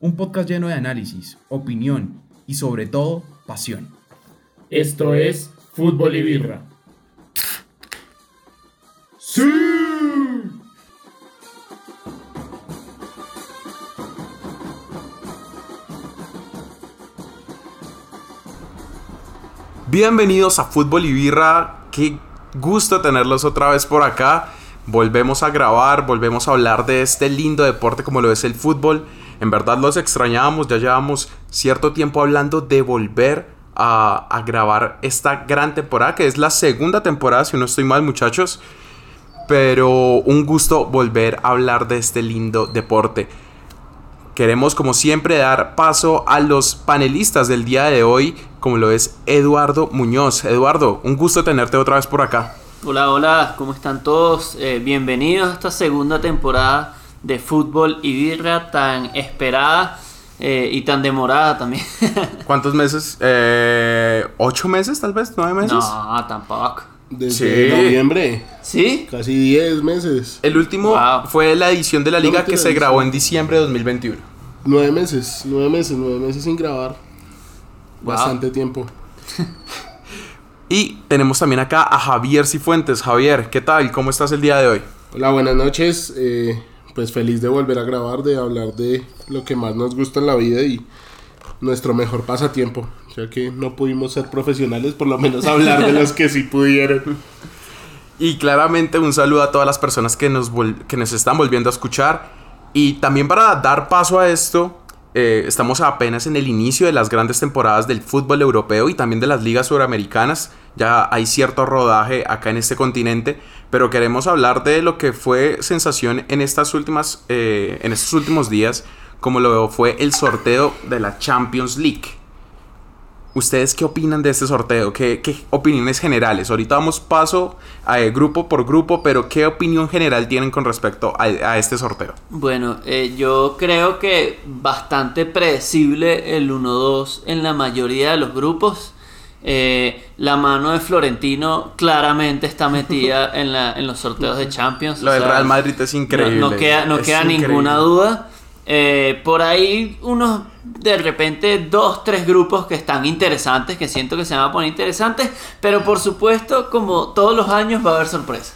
un podcast lleno de análisis, opinión y sobre todo pasión. Esto es Fútbol y Birra. ¡Sí! Bienvenidos a Fútbol y Birra. Qué gusto tenerlos otra vez por acá. Volvemos a grabar, volvemos a hablar de este lindo deporte como lo es el fútbol. En verdad los extrañábamos, ya llevamos cierto tiempo hablando de volver a, grabar esta gran temporada, que es la segunda temporada, si no estoy mal muchachos. Pero un gusto volver a hablar de este lindo deporte. Queremos como siempre dar paso a los panelistas del día de hoy, como lo es Eduardo Muñoz. Eduardo, un gusto tenerte otra vez por acá. Hola, hola, ¿cómo están todos? Eh, bienvenidos a esta segunda temporada de fútbol y birra tan esperada eh, y tan demorada también. ¿Cuántos meses? Eh, ¿Ocho meses tal vez? ¿Nueve meses? no, tampoco. Desde Sí. noviembre. ¿Sí? Casi 10 meses. El último Wow. fue la edición de la liga que se grabó en diciembre de 2021. 9 meses. 9 meses. 9 meses sin grabar. Wow. Bastante tiempo. Y tenemos también acá a Javier Cifuentes. Javier, ¿qué tal? ¿Cómo estás el día de hoy? Hola, buenas noches. Eh, pues feliz de volver a grabar, de hablar de lo que más nos gusta en la vida y nuestro mejor pasatiempo. Ya que no pudimos ser profesionales, por lo menos hablar de los que sí pudieron. Y claramente un saludo a todas las personas que nos, que nos están volviendo a escuchar. Y también para dar paso a esto, eh, estamos apenas en el inicio de las grandes temporadas del fútbol europeo y también de las ligas suramericanas. Ya hay cierto rodaje acá en este continente, pero queremos hablar de lo que fue sensación en estas últimas, eh, en estos últimos días, como lo fue el sorteo de la Champions League. ¿Ustedes qué opinan de este sorteo? ¿Qué, qué opiniones generales? Ahorita damos paso a, eh, grupo por grupo, pero ¿qué opinión general tienen con respecto a, a este sorteo? Bueno, eh, yo creo que bastante predecible el 1-2 en la mayoría de los grupos. Eh, la mano de Florentino claramente está metida en, la, en los sorteos de Champions. Lo del Real Madrid es increíble. No, no queda, no queda ninguna duda. Eh, por ahí unos, de repente, dos, tres grupos que están interesantes, que siento que se van a poner interesantes, pero por supuesto, como todos los años, va a haber sorpresas.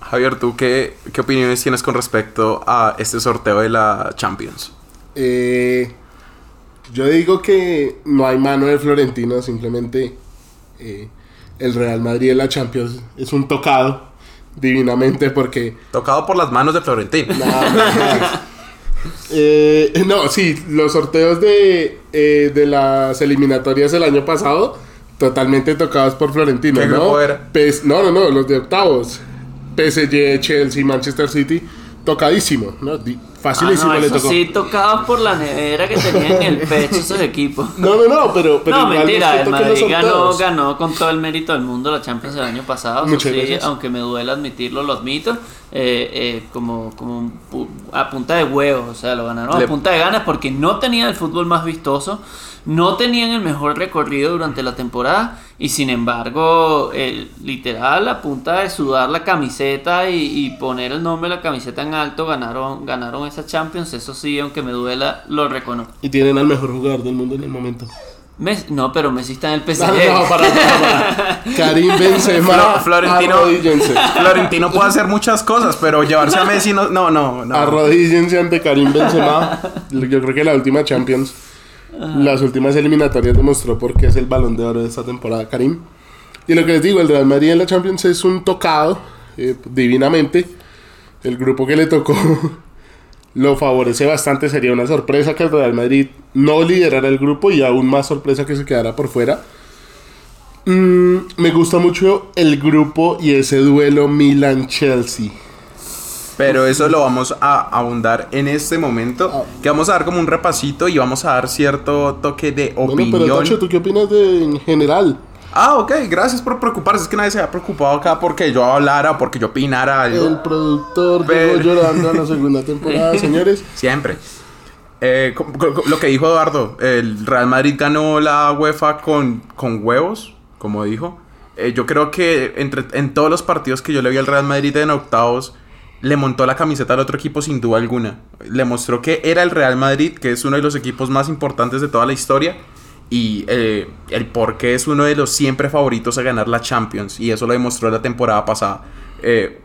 Javier, ¿tú qué, qué opiniones tienes con respecto a este sorteo de la Champions? Eh, yo digo que no hay mano de Florentino, simplemente eh, el Real Madrid en la Champions es un tocado divinamente porque Tocado por las manos de Florentino. Nada más. Eh, no, sí, los sorteos de, eh, de las eliminatorias del año pasado, totalmente tocados por Florentino, ¿Qué ¿no? grupo era? Pes- no, no, no, los de octavos. PSG, Chelsea, Manchester City, tocadísimo, ¿no? Di- Facilísimo Ah, no, le eso tocó. sí, tocados por la nevera que tenían en el pecho esos equipos. No, no, no, pero, pero no, mentira, el Madrid ganó, ganó con todo el mérito del mundo la Champions el año pasado. Muchas sí, aunque me duele admitirlo, lo admito. eh, eh, como como a punta de huevos, o sea, lo ganaron Le- a punta de ganas porque no tenían el fútbol más vistoso, no tenían el mejor recorrido durante la temporada y sin embargo, eh, literal, a punta de sudar la camiseta y, y poner el nombre de la camiseta en alto, ganaron, ganaron esa Champions. Eso sí, aunque me duela, lo reconozco. Y tienen al mejor jugador del mundo en el momento. Mes- no, pero Messi está en el PSG. No, no, para, para, para. Karim Benzema, Flo- Florentino, arrodíllense. Florentino puede hacer muchas cosas, pero llevarse a Messi no, no, no. no. Arrodíllense ante Karim Benzema. Yo creo que la última Champions, las últimas eliminatorias demostró por qué es el balón de oro de esta temporada, Karim. Y lo que les digo, el Real Madrid en la Champions es un tocado eh, divinamente. El grupo que le tocó lo favorece bastante. Sería una sorpresa que el Real Madrid no liderara el grupo y aún más sorpresa que se quedara por fuera. Mm, me gusta mucho el grupo y ese duelo Milan-Chelsea. Pero eso lo vamos a abundar en este momento. Ah. Que vamos a dar como un repasito y vamos a dar cierto toque de Bueno, opinión. pero Tacho, ¿tú qué opinas de en general? Ah, ok, gracias por preocuparse. Es que nadie se ha preocupado acá porque yo hablara o porque yo opinara algo. El productor Pero- llegó llorando a la segunda temporada, señores. Siempre. Eh, lo que dijo Eduardo, el Real Madrid ganó la UEFA con, con huevos, como dijo. Eh, yo creo que entre, en todos los partidos que yo le vi al Real Madrid en octavos, le montó la camiseta al otro equipo sin duda alguna. Le mostró que era el Real Madrid, que es uno de los equipos más importantes de toda la historia. Y eh, el por qué es uno de los siempre favoritos a ganar la Champions. Y eso lo demostró la temporada pasada. Eh,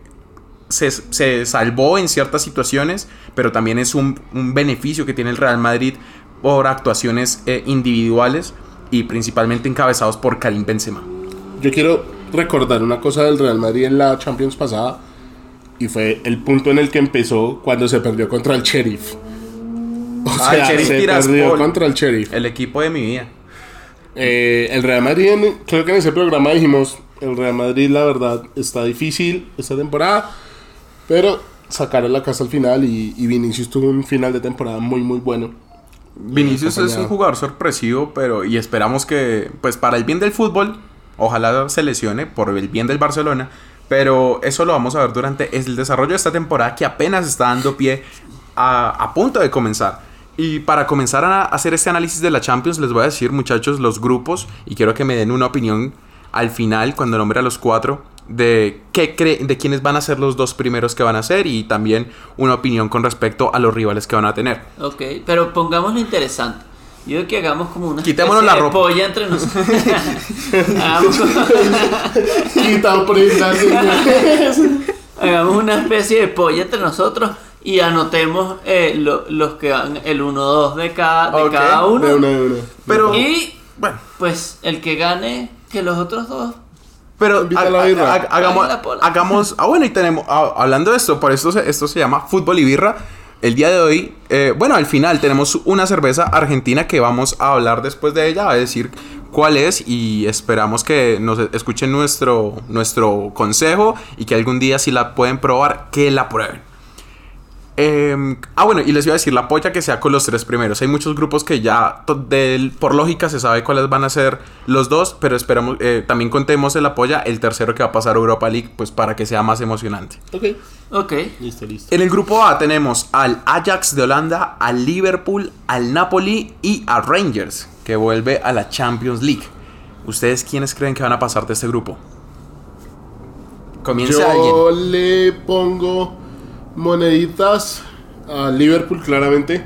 se, se salvó en ciertas situaciones, pero también es un, un beneficio que tiene el Real Madrid por actuaciones eh, individuales y principalmente encabezados por Karim Benzema. Yo quiero recordar una cosa del Real Madrid en la Champions pasada y fue el punto en el que empezó cuando se perdió contra el Sheriff. O Ah, el sea, Sheriff se Tiraspol. perdió contra el Sheriff. El equipo de mi vida. Eh, el Real Madrid, creo que en ese programa dijimos, el Real Madrid la verdad está difícil esta temporada, pero sacaron la casa al final y, y Vinicius tuvo un final de temporada muy muy bueno. Vinicius es un jugador sorpresivo, pero y esperamos que, pues para el bien del fútbol, ojalá se lesione por el bien del Barcelona, pero eso lo vamos a ver durante el desarrollo de esta temporada que apenas está dando pie a, a punto de comenzar. Y para comenzar a hacer este análisis de la Champions, les voy a decir, muchachos, los grupos, y quiero que me den una opinión al final, cuando nombre a los cuatro, de qué cree, de quiénes van a ser los dos primeros que van a ser, y también una opinión con respecto a los rivales que van a tener. Ok, pero pongámoslo interesante. Yo creo que hagamos como una Quitémonos especie la de ropa. polla entre nosotros. hagamos, Quita señores. hagamos una especie de polla entre nosotros y anotemos eh, lo- los que van el 1-2 de cada, de Ok, cada uno. De una, de una. Pero, Y bueno, pues el que gane, que los otros dos. Pero ha- la birra. ha- hagamos, hagamos. Ah, bueno, y tenemos. ah, hablando de esto, por esto se, esto se llama fútbol y birra. El día de hoy, eh, bueno, al final tenemos una cerveza argentina que vamos a hablar después de ella, a decir cuál es y esperamos que nos escuchen nuestro, nuestro consejo y que algún día si la pueden probar, que la prueben. Eh, ah, bueno, y les iba a decir la polla que sea con los tres primeros. Hay muchos grupos que ya, por lógica, se sabe cuáles van a ser los dos, pero esperamos, eh, también contemos en la polla el tercero que va a pasar a Europa League, pues para que sea más emocionante. Ok, Ok. listo, listo. En el grupo A tenemos al Ajax de Holanda, al Liverpool, al Napoli y a Rangers, que vuelve a la Champions League. ¿Ustedes quiénes creen que van a pasar de este grupo? Alguien. Yo le pongo moneditas a Liverpool, claramente.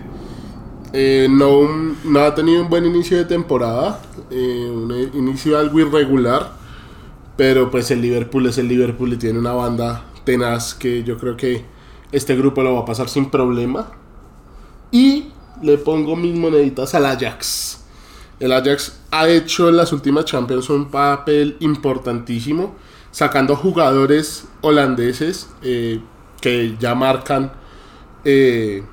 Eh, no, no ha tenido un buen inicio de temporada. eh, un inicio algo irregular. Pero pues el Liverpool es el Liverpool y tiene una banda tenaz que yo creo que este grupo lo va a pasar sin problema. Y le pongo mis moneditas al Ajax. El Ajax ha hecho en las últimas Champions un papel importantísimo, sacando jugadores holandeses eh, que ya marcan eh,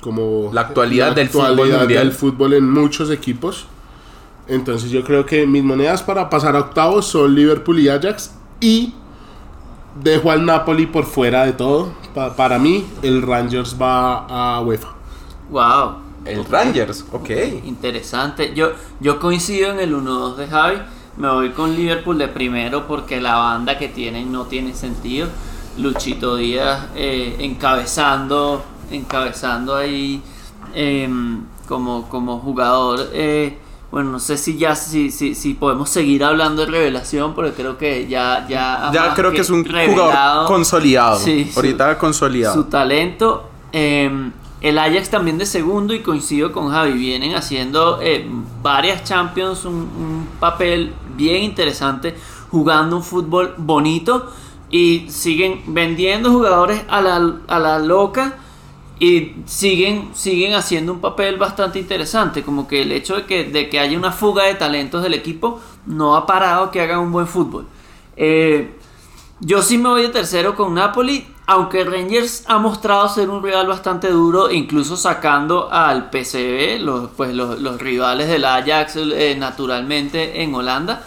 como La actualidad del fútbol mundial. del fútbol en muchos equipos. Entonces yo creo que mis monedas para pasar a octavos son Liverpool y Ajax y dejo al Napoli por fuera de todo. Pa- para mí el Rangers va a UEFA. Wow. El Rangers, ok. Interesante. Yo, yo coincido en el 1-2 de Javi. Me voy con Liverpool de primero porque la banda que tienen no tiene sentido. Luchito Díaz eh, encabezando, encabezando ahí em, como, como jugador. eh, bueno, no sé si ya si, si, si podemos seguir hablando de revelación, porque creo que ya ya, Ya creo que es un jugador consolidado. Sí, su- Ahorita consolidado. su talento. eh, el Ajax también de segundo y coincido con Javi, vienen haciendo eh, varias Champions, un, un papel bien interesante, jugando un fútbol bonito y siguen vendiendo jugadores a la, a la loca y siguen, siguen haciendo un papel bastante interesante, como que el hecho de que, de que haya una fuga de talentos del equipo no ha parado que hagan un buen fútbol. Eh, yo sí me voy de tercero con Napoli, aunque Rangers ha mostrado ser un rival bastante duro, incluso sacando al PSV, los, pues los, los rivales del Ajax eh, naturalmente en Holanda.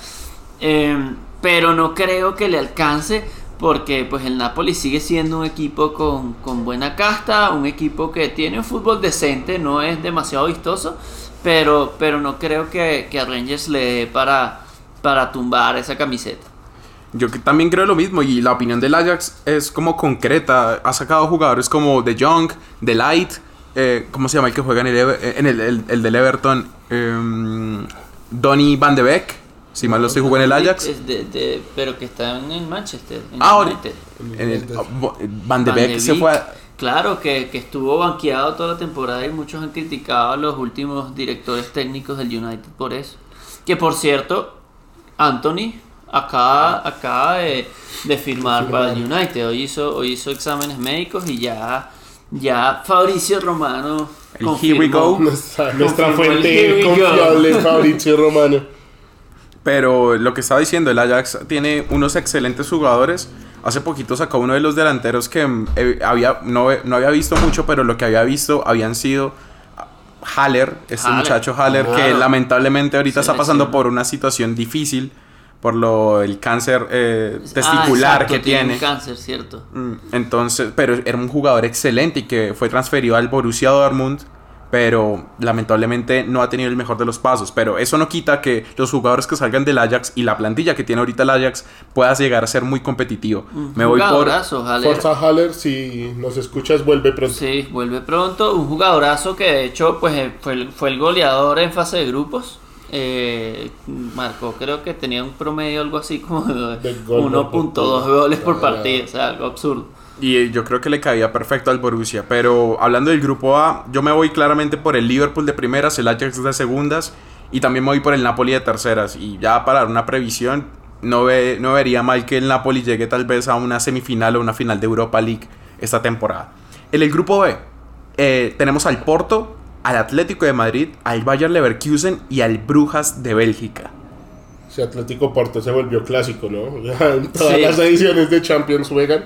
Eh, pero no creo que le alcance porque pues el Napoli sigue siendo un equipo con, con buena casta, un equipo que tiene un fútbol decente, no es demasiado vistoso, pero, pero no creo que, que a Rangers le dé para, para tumbar esa camiseta. Yo también creo lo mismo y la opinión del Ajax es como concreta. Ha sacado jugadores como De Jong, De Light, eh, ¿cómo se llama el que juega en el, en el, el- el del Everton? Em, Donny Van de Beek. Si mal no estoy, jugó en el Ajax. Es de- de- pero que está en el Manchester. en Ah, United. En el- Van de Van de Beek se fue a- Claro, que, que estuvo banqueado toda la temporada y muchos han criticado a los últimos directores técnicos del United por eso. Que por cierto, Anthony acaba, acaba de, de firmar para el United. Hoy hizo, hoy hizo exámenes médicos y ya, ya Fabricio Romano. El here we go. Nuestra, el fuente confiable, Fabrizio Romano. Pero lo que estaba diciendo, el Ajax tiene unos excelentes jugadores. Hace poquito sacó uno de los delanteros que mm, eh, había, no, no había visto mucho, pero lo que había visto habían sido Haller, este Haller. muchacho Haller, que lamentablemente ahorita está pasando por una situación difícil por lo el cáncer eh, Ah, testicular exacto, que tiene. un cáncer, cierto. Mm, Entonces, pero era un jugador excelente y que fue transferido al Borussia Dortmund, pero lamentablemente no ha tenido el mejor de los pasos. Pero eso no quita que los jugadores que salgan del Ajax y la plantilla que tiene ahorita el Ajax puedas llegar a ser muy competitivo. Me voy por Jugadorazo, Haller. Forza Haller, si nos escuchas, vuelve pronto. Sí, vuelve pronto. Un jugadorazo que de hecho pues eh, fue el, fue el goleador en fase de grupos. Eh, marcó, creo que tenía un promedio algo así como de De gol por 1.2 partido. goles por Claro. partido, o sea, algo absurdo. Y yo creo que le caía perfecto al Borussia. Pero hablando del grupo A, yo me voy claramente por el Liverpool de primeras, el Ajax de segundas y también me voy por el Napoli de terceras. Y ya para dar una previsión, no, ve, no vería mal que el Napoli llegue tal vez a una semifinal o una final de Europa League esta temporada. En el grupo B eh, tenemos al Porto, al Atlético de Madrid, al Bayer Leverkusen y al Brujas de Bélgica. Si Atlético Porto se volvió clásico, ¿no? En todas Sí. las ediciones de Champions juegan.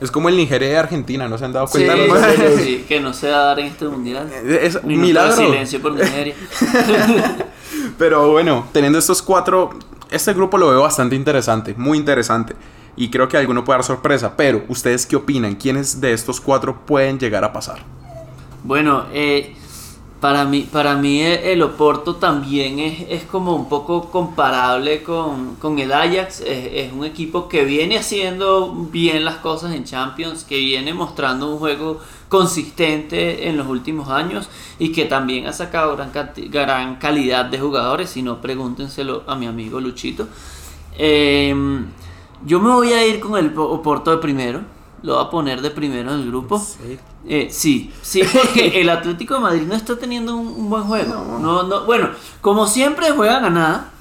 Es como el Nigeria de Argentina, ¿no se han dado Sí, cuenta? sí, que no se va a dar en este mundial. Es un Minuto milagro. de silencio por Nigeria. Pero bueno, teniendo estos cuatro, este grupo lo veo bastante interesante, muy interesante. Y creo que alguno puede dar sorpresa. Pero, ¿ustedes qué opinan? ¿Quiénes de estos cuatro pueden llegar a pasar? Bueno, eh, para mí, para mí el, el Oporto también es, es como un poco comparable con, con el Ajax. Es, un equipo que viene haciendo bien las cosas en Champions, que viene mostrando un juego consistente en los últimos años y que también ha sacado gran, gran calidad de jugadores. Si no, pregúntenselo a mi amigo Luchito. Em, yo me voy a ir con el Oporto de primero. Lo voy a poner de primero en el grupo. Eh, sí, sí, porque el Atlético de Madrid no está teniendo un, un buen juego. No. No, bueno, como siempre juega ganada.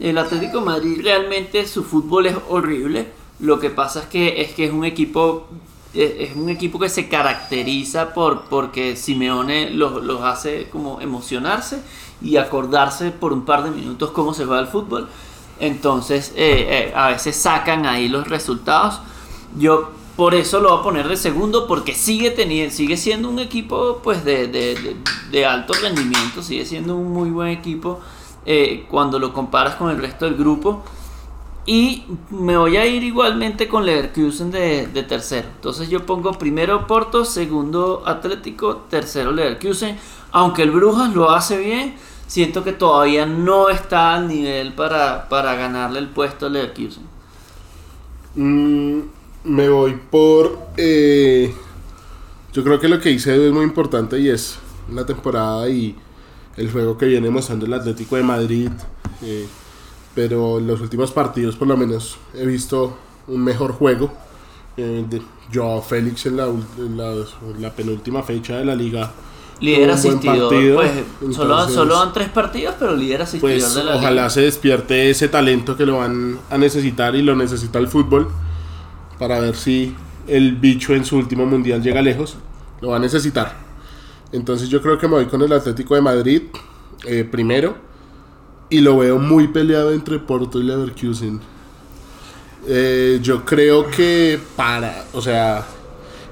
El Atlético de Madrid realmente su fútbol es horrible. Lo que pasa es que es que es un equipo eh, es un equipo que se caracteriza por porque Simeone los, los hace como emocionarse y acordarse por un par de minutos cómo se juega el fútbol. Entonces, eh, eh, a veces sacan ahí los resultados. Yo por eso lo voy a poner de segundo, porque sigue teniendo, sigue siendo un equipo pues de, de- de- alto rendimiento, sigue siendo un muy buen equipo eh, cuando lo comparas con el resto del grupo. Y me voy a ir igualmente con Leverkusen de, de tercero. Entonces yo pongo primero Porto, segundo Atlético, tercero Leverkusen. Aunque el Brujas lo hace bien, siento que todavía no está al nivel para, para ganarle el puesto a Leverkusen. Mm, me voy por. eh, yo creo que lo que hice es muy importante y es la temporada y el juego que viene mostrando el Atlético de Madrid. eh, pero en los últimos partidos, por lo menos, he visto un mejor juego. Eh, de Joao Félix en la, en la, en la penúltima fecha de la liga. Líder partido, pues solo, entonces, solo dan tres partidos, pero líder asistidor Pues de la ojalá liga. se despierte ese talento que lo van a necesitar y lo necesita el fútbol para ver si el bicho en su último mundial llega lejos. Lo va a necesitar. Entonces yo creo que me voy con el Atlético de Madrid eh, primero y lo veo muy peleado entre Porto y Leverkusen. Eh, yo creo que para, o sea,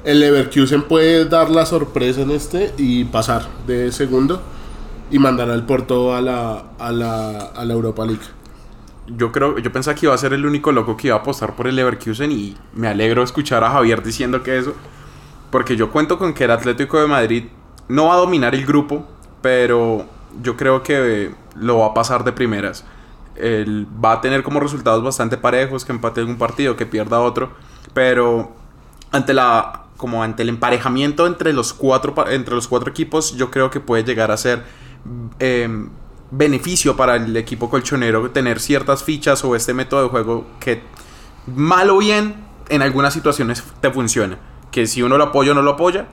el Leverkusen puede dar la sorpresa en este y pasar de segundo y mandar al Porto a la, a la, a la Europa League. Yo creo, yo pensaba que iba a ser el único loco que iba a apostar por el Leverkusen y me alegro escuchar a Javier diciendo que eso. Porque yo cuento con que el Atlético de Madrid no va a dominar el grupo, pero yo creo que lo va a pasar de primeras. Él va a tener como resultados bastante parejos, que empate un partido, que pierda otro, pero ante la como ante el emparejamiento entre los cuatro entre los cuatro equipos, yo creo que puede llegar a ser eh, beneficio para el equipo colchonero tener ciertas fichas o este método de juego que mal o bien en algunas situaciones te funciona. Que si uno lo apoya o no lo apoya,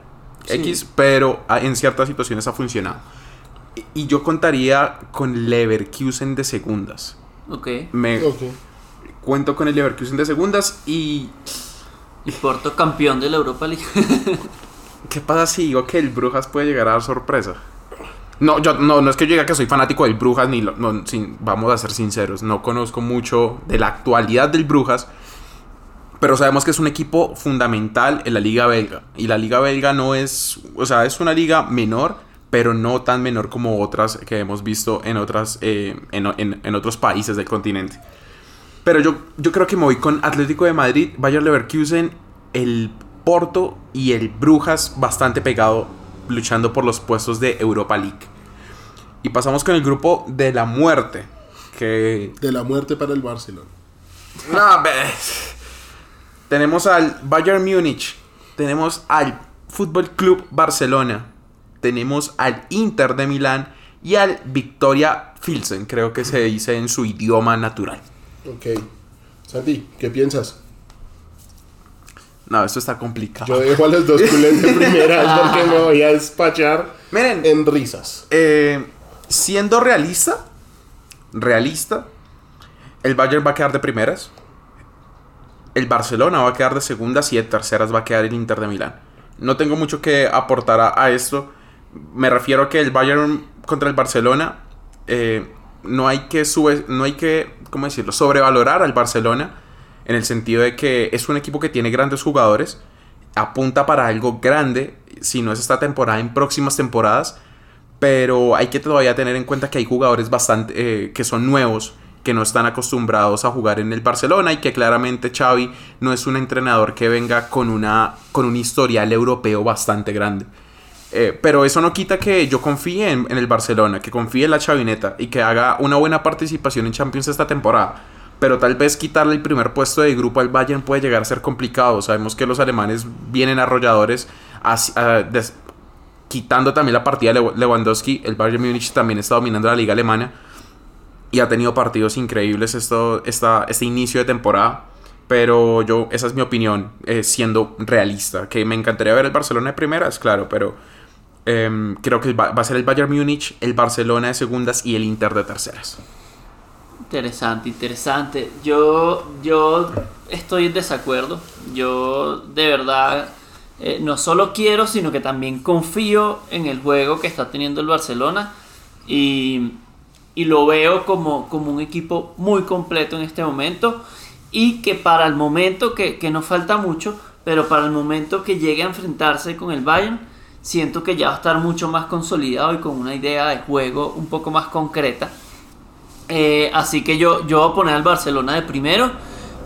Sí. X, pero en ciertas situaciones ha funcionado. Y- yo contaría con Leverkusen de segundas. Ok. Me cuento con el Leverkusen de segundas y Y Porto campeón de la Europa League. ¿qué pasa si digo que el Brujas puede llegar a dar sorpresa? No, yo no, no es que yo diga que soy fanático del Brujas ni lo- no, sin- vamos a ser sinceros, no conozco mucho de la actualidad del Brujas, pero sabemos que es un equipo fundamental en la liga belga y la liga belga no es, o sea, es una liga menor, pero no tan menor como otras que hemos visto en otras eh, en, en- en otros países del continente. Pero yo, yo creo que me voy con Atlético de Madrid, Bayer Leverkusen, el Porto y el Brujas bastante pegado luchando por los puestos de Europa League. Y pasamos con el grupo de la muerte, que De la muerte para el Barcelona. no, ve. Tenemos al Bayern Múnich, tenemos al Fútbol Club Barcelona, tenemos al Inter de Milán y al Victoria Pilsen, creo que se dice en su idioma natural. Ok. Santi, ¿qué piensas? No, esto está complicado. Yo dejo a los dos culés de primeras porque me voy a despachar Miren, en risas. eh, siendo realista, realista, el Bayern va a quedar de primeras. El Barcelona va a quedar de segundas y de terceras va a quedar el Inter de Milán. No tengo mucho que aportar a, a esto. Me refiero a que el Bayern contra el Barcelona eh, no hay que sube, no hay que, ¿cómo decirlo? Sobrevalorar al Barcelona en el sentido de que es un equipo que tiene grandes jugadores, apunta para algo grande, si no es esta temporada, en próximas temporadas, pero hay que todavía tener en cuenta que hay jugadores bastante eh, que son nuevos, que no están acostumbrados a jugar en el Barcelona y que claramente Xavi no es un entrenador que venga con una con un historial europeo bastante grande. Eh, pero eso no quita que yo confíe en, en el Barcelona, que confíe en la chavineta y que haga una buena participación en Champions esta temporada. Pero tal vez quitarle el primer puesto de grupo al Bayern puede llegar a ser complicado. Sabemos que los alemanes vienen arrolladores, ah, des- quitando también la partida de Lew- Lewandowski. El Bayern Múnich también está dominando la liga alemana y ha tenido partidos increíbles esto, esta, este inicio de temporada. Pero yo, esa es mi opinión, eh, siendo realista. Que me encantaría ver el Barcelona de primeras, claro, pero em, creo que va, va a ser el Bayern Múnich, el Barcelona de segundas y el Inter de terceras. Interesante, interesante. Yo, yo estoy en desacuerdo. Yo de verdad eh, no solo quiero, sino que también confío en el juego que está teniendo el Barcelona y, y lo veo como, como un equipo muy completo en este momento y que para el momento que, que nos falta mucho, pero para el momento que llegue a enfrentarse con el Bayern, siento que ya va a estar mucho más consolidado y con una idea de juego un poco más concreta. Eh, así que yo, yo voy a poner al Barcelona de primero.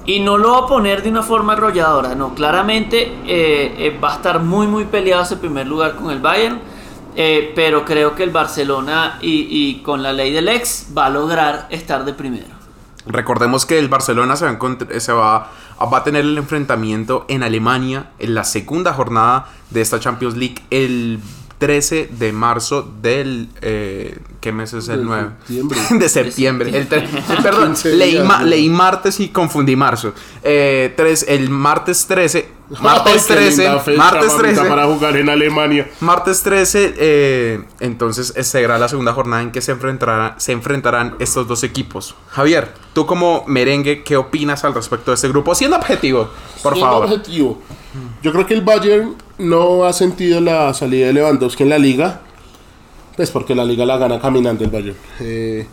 Y no lo voy a poner de una forma arrolladora. No, claramente eh, eh, va a estar muy, muy peleado ese primer lugar con el Bayern. eh, pero creo que el Barcelona y, y con la ley del ex va a lograr estar de primero. Recordemos que el Barcelona se va, a se va, va a tener el enfrentamiento en Alemania en la segunda jornada de esta Champions League el 13 de marzo del... eh, ¿Qué mes es el De 9? septiembre. de septiembre. El perdón, 15 leí, leí martes y confundí marzo. Eh, tres, el martes 13. Martes Ay, qué 13. linda fecha, martes mamita, 13. para jugar en Alemania. Martes 13, eh, entonces eh, será la segunda jornada en que se enfrentarán, se enfrentarán estos dos equipos. Javier, tú como merengue, ¿qué opinas al respecto de este grupo? Siendo objetivo, por Siendo favor. objetivo. Yo creo que el Bayern no ha sentido la salida de Lewandowski en la liga. Pues porque la liga la gana caminando el Bayern. Eh,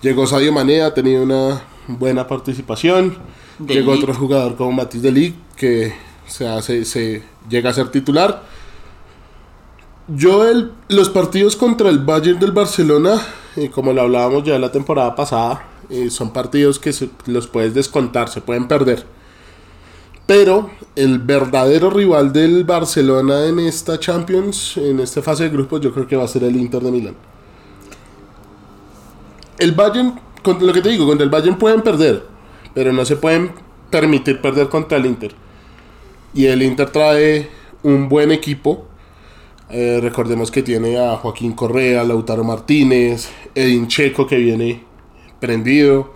llegó Sadio Mané, ha tenido una buena participación. De llegó otro jugador como Matis de Ligt que se, hace, se llega a ser titular. Yo el, los partidos contra el Bayern del Barcelona, eh, como lo hablábamos ya la temporada pasada, eh, son partidos que se- los puedes descontar, se pueden perder. Pero el verdadero rival del Barcelona en esta Champions, en esta fase de grupos, yo creo que va a ser el Inter de Milán. El Bayern, lo que te digo, contra el Bayern pueden perder, pero no se pueden permitir perder contra el Inter. Y el Inter trae un buen equipo. Eh, recordemos que tiene a Joaquín Correa, Lautaro Martínez, Edin Checo que viene prendido.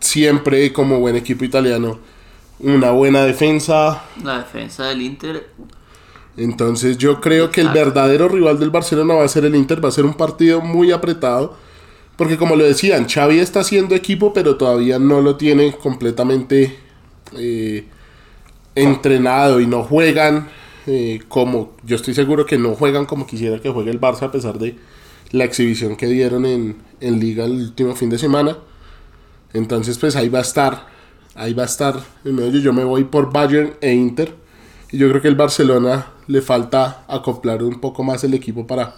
Siempre como buen equipo italiano. Una buena defensa. La defensa del Inter. Entonces yo creo que el verdadero rival del Barcelona va a ser el Inter. Va a ser un partido muy apretado. Porque como lo decían, Xavi está haciendo equipo, pero todavía no lo tiene completamente eh, entrenado y no juegan eh, como, yo estoy seguro que no juegan como quisiera que juegue el Barça a pesar de la exhibición que dieron en, en liga el último fin de semana. Entonces pues ahí va a estar, ahí va a estar en medio. Yo me voy por Bayern e Inter. Y yo creo que el Barcelona le falta acoplar un poco más el equipo para,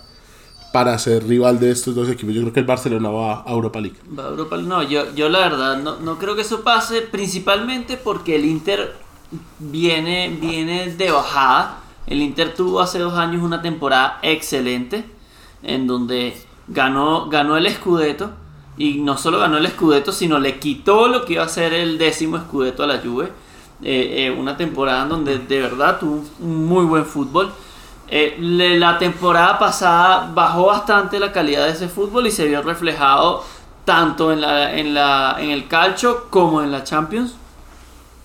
para ser rival de estos dos equipos. Yo creo que el Barcelona va a Europa League. Va a Europa- No, yo, yo la verdad no, no creo que eso pase, principalmente porque el Inter viene, viene de bajada. El Inter tuvo hace dos años una temporada excelente, en donde ganó, ganó el Scudetto, y no solo ganó el Scudetto, sino le quitó lo que iba a ser el décimo Scudetto a la Juve. Eh, eh, una temporada donde de verdad tuvo un muy buen fútbol. Eh, la temporada pasada bajó bastante la calidad de ese fútbol y se vio reflejado tanto en, la, en, la, en el calcio como en la Champions.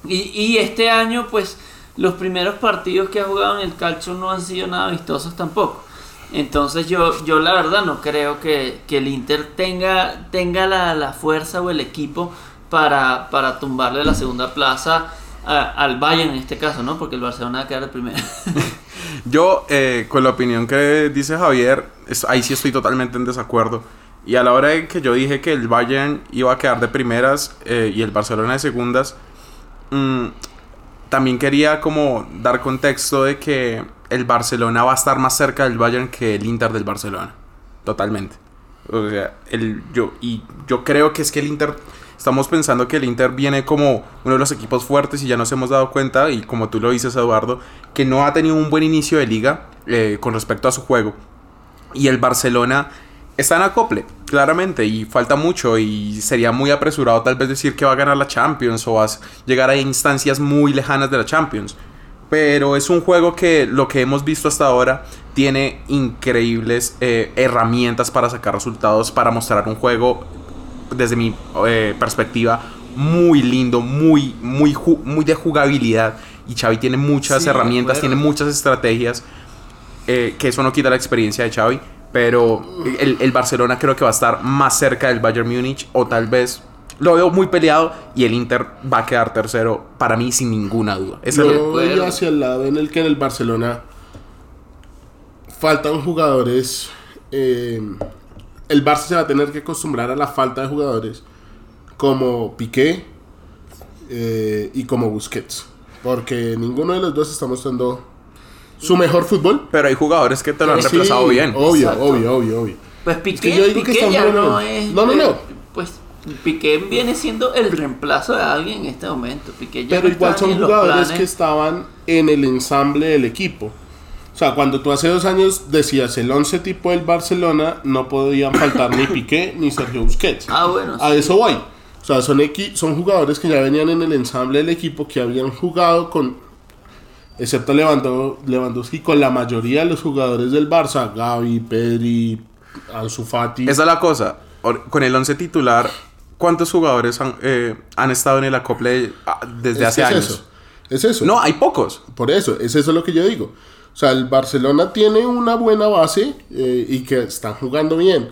Y, y este año, pues, los primeros partidos que ha jugado en el calcio no han sido nada vistosos tampoco. Entonces yo, yo la verdad no creo que, que el Inter tenga, tenga la, la fuerza o el equipo para, para tumbarle la segunda plaza al Bayern en este caso, ¿no? Porque el Barcelona va a quedar de primero. Yo, eh, con la opinión que dice Javier, ahí sí estoy totalmente en desacuerdo. Y a la hora de que yo dije que el Bayern iba a quedar de primeras eh, y el Barcelona de segundas, mm, también quería como dar contexto de que el Barcelona va a estar más cerca del Bayern que el Inter del Barcelona. Totalmente. O sea, el, yo, y yo creo que es que el Inter, estamos pensando que el Inter viene como uno de los equipos fuertes y ya nos hemos dado cuenta, y como tú lo dices Eduardo, que no ha tenido un buen inicio de liga eh, con respecto a su juego. Y el Barcelona está en acople, claramente, y falta mucho. Y sería muy apresurado tal vez decir que va a ganar la Champions o va a llegar a instancias muy lejanas de la Champions. Pero es un juego que lo que hemos visto hasta ahora tiene increíbles eh, herramientas para sacar resultados, para mostrar un juego, desde mi eh, perspectiva, muy lindo, muy, muy, muy de jugabilidad. Y Xavi tiene muchas Sí, herramientas, tiene muchas estrategias eh, que eso no quita la experiencia de Xavi, pero el, el Barcelona creo que va a estar más cerca del Bayern Múnich o tal vez lo veo muy peleado y el Inter va a quedar tercero para mí sin ninguna duda. Es la- Yo voy acuerdo. hacia el lado en el que en el Barcelona faltan jugadores. eh, el Barça se va a tener que acostumbrar a la falta de jugadores como Piqué eh, y como Busquets. Porque ninguno de los dos está mostrando su mejor fútbol. pero hay jugadores que te lo han Sí, reemplazado bien. Obvio, Exacto. obvio, obvio, obvio. Pues que Piqué, yo digo que Piqué están ya buenos. no es. No, no, no. Pues Piqué viene siendo el reemplazo de alguien en este momento. Piqué ya Pero no igual son jugadores que estaban en el ensamble del equipo. O sea, cuando tú hace dos años decías el 11 tipo del Barcelona, no podían faltar ni Piqué ni Sergio Busquets. Ah, bueno. A sí. eso voy. O sea, son, equi- son jugadores que ya venían en el ensamble del equipo, que habían jugado con, excepto Lewando- Lewandowski, con la mayoría de los jugadores del Barça, Gaby, Pedri, Ansu Fati. Esa es la cosa. Con el 11 titular, ¿cuántos jugadores han, eh, han estado en el acople ah, desde Es hace que es años? eso. Es eso. No, hay pocos. Por eso, es eso lo que yo digo. O sea, el Barcelona tiene una buena base eh, y que están jugando bien.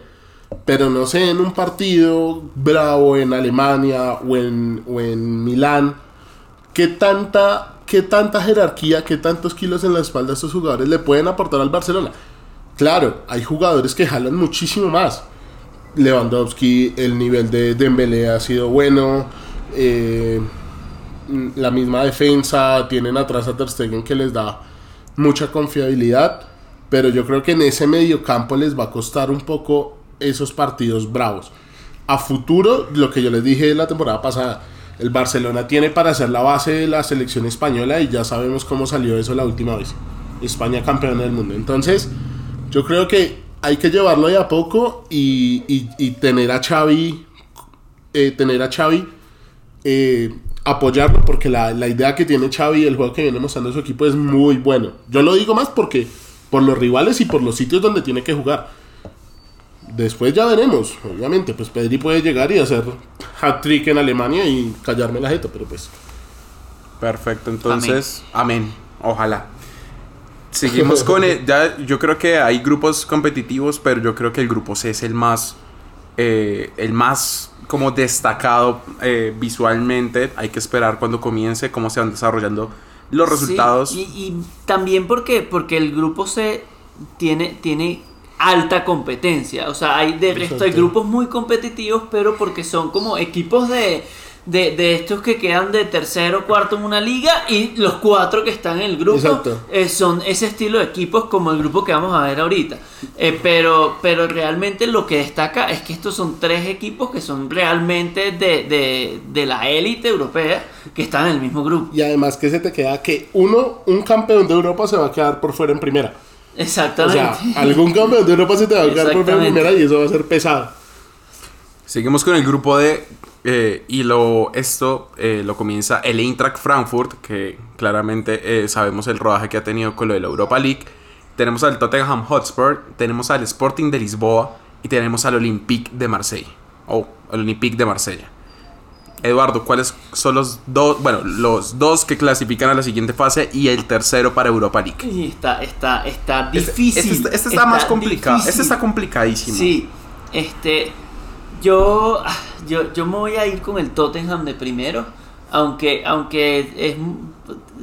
Pero no sé, en un partido bravo en Alemania o en, o en Milán, ¿qué tanta, ¿qué tanta jerarquía, qué tantos kilos en la espalda estos jugadores le pueden aportar al Barcelona? Claro, hay jugadores que jalan muchísimo más. Lewandowski, el nivel de Dembélé ha sido bueno. eh, la misma defensa, tienen atrás a Ter que les da mucha confiabilidad, pero yo creo que en ese mediocampo les va a costar un poco esos partidos bravos. A futuro, lo que yo les dije la temporada pasada, el Barcelona tiene para hacer la base de la selección española y ya sabemos cómo salió eso la última vez. España campeona del mundo. Entonces, yo creo que hay que llevarlo de a poco y, y- y tener a Xavi, eh, tener a Xavi eh, apoyarlo porque la, la idea que tiene Xavi y el juego que viene mostrando su equipo es muy bueno. Yo lo digo más porque por los rivales y por los sitios donde tiene que jugar. después ya veremos, obviamente, pues Pedri puede llegar y hacer hat-trick en Alemania y callarme la jeta, pero pues... Perfecto, entonces, amén. Ojalá. Seguimos con el, ya yo creo que hay grupos competitivos, pero yo creo que el grupo C es el más eh, el más como destacado eh, visualmente. Hay que esperar cuando comience cómo se van desarrollando los resultados. Sí, y, y también porque porque el grupo C tiene tiene alta competencia, o sea, hay de resto hay grupos muy competitivos, pero porque son como equipos de de, de estos que quedan de tercero, cuarto en una liga y los cuatro que están en el grupo Exacto. eh, son ese estilo de equipos como el grupo que vamos a ver ahorita. Eh, pero, pero realmente lo que destaca es que estos son tres equipos que son realmente de, de, de la élite europea que están en el mismo grupo. Y además que se te queda que uno, un campeón de Europa se va a quedar por fuera en primera. O Exactamente. sea, algún campeón de Europa se te va a quedar por fuera en primera y eso va a ser pesado. Seguimos con el grupo D eh, y lo, esto eh, lo comienza el Eintracht Frankfurt, que claramente eh, sabemos el rodaje que ha tenido con lo de la Europa League. Tenemos al Tottenham Hotspur, tenemos al Sporting de Lisboa y tenemos al Olympique de Marsella. O el Olympique de Marsella. Eduardo, ¿cuáles son los dos, bueno, los dos que clasifican a la siguiente fase y el tercero para Europa League? Y está, está, está Este- difícil. Este, está- este está más complicado. Este difícil. está complicadísimo. Sí, este, yo, yo, yo me voy a ir con el Tottenham de primero, aunque, aunque es,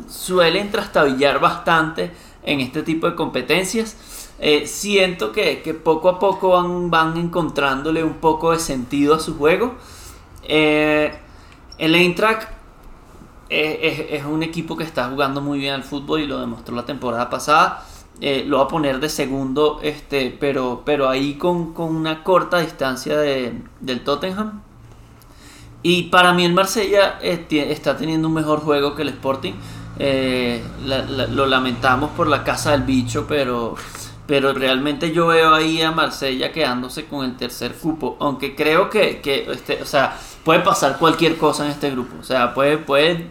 suelen trastabillar bastante en este tipo de competencias. Eh, siento que, que poco a poco van, van encontrándole un poco de sentido a su juego. Eh, el Eintracht es, es un equipo que está jugando muy bien al fútbol y lo demostró la temporada pasada. Eh, lo va a poner de segundo, este, pero, pero ahí con, con una corta distancia de- del Tottenham. Y para mí el Marsella tie- está teniendo un mejor juego que el Sporting. Eh, lo lamentamos por la casa del bicho, pero, pero realmente yo veo ahí a Marsella quedándose con el tercer cupo. Aunque creo que, que, este, o sea, puede pasar cualquier cosa en este grupo. O sea, puede, puede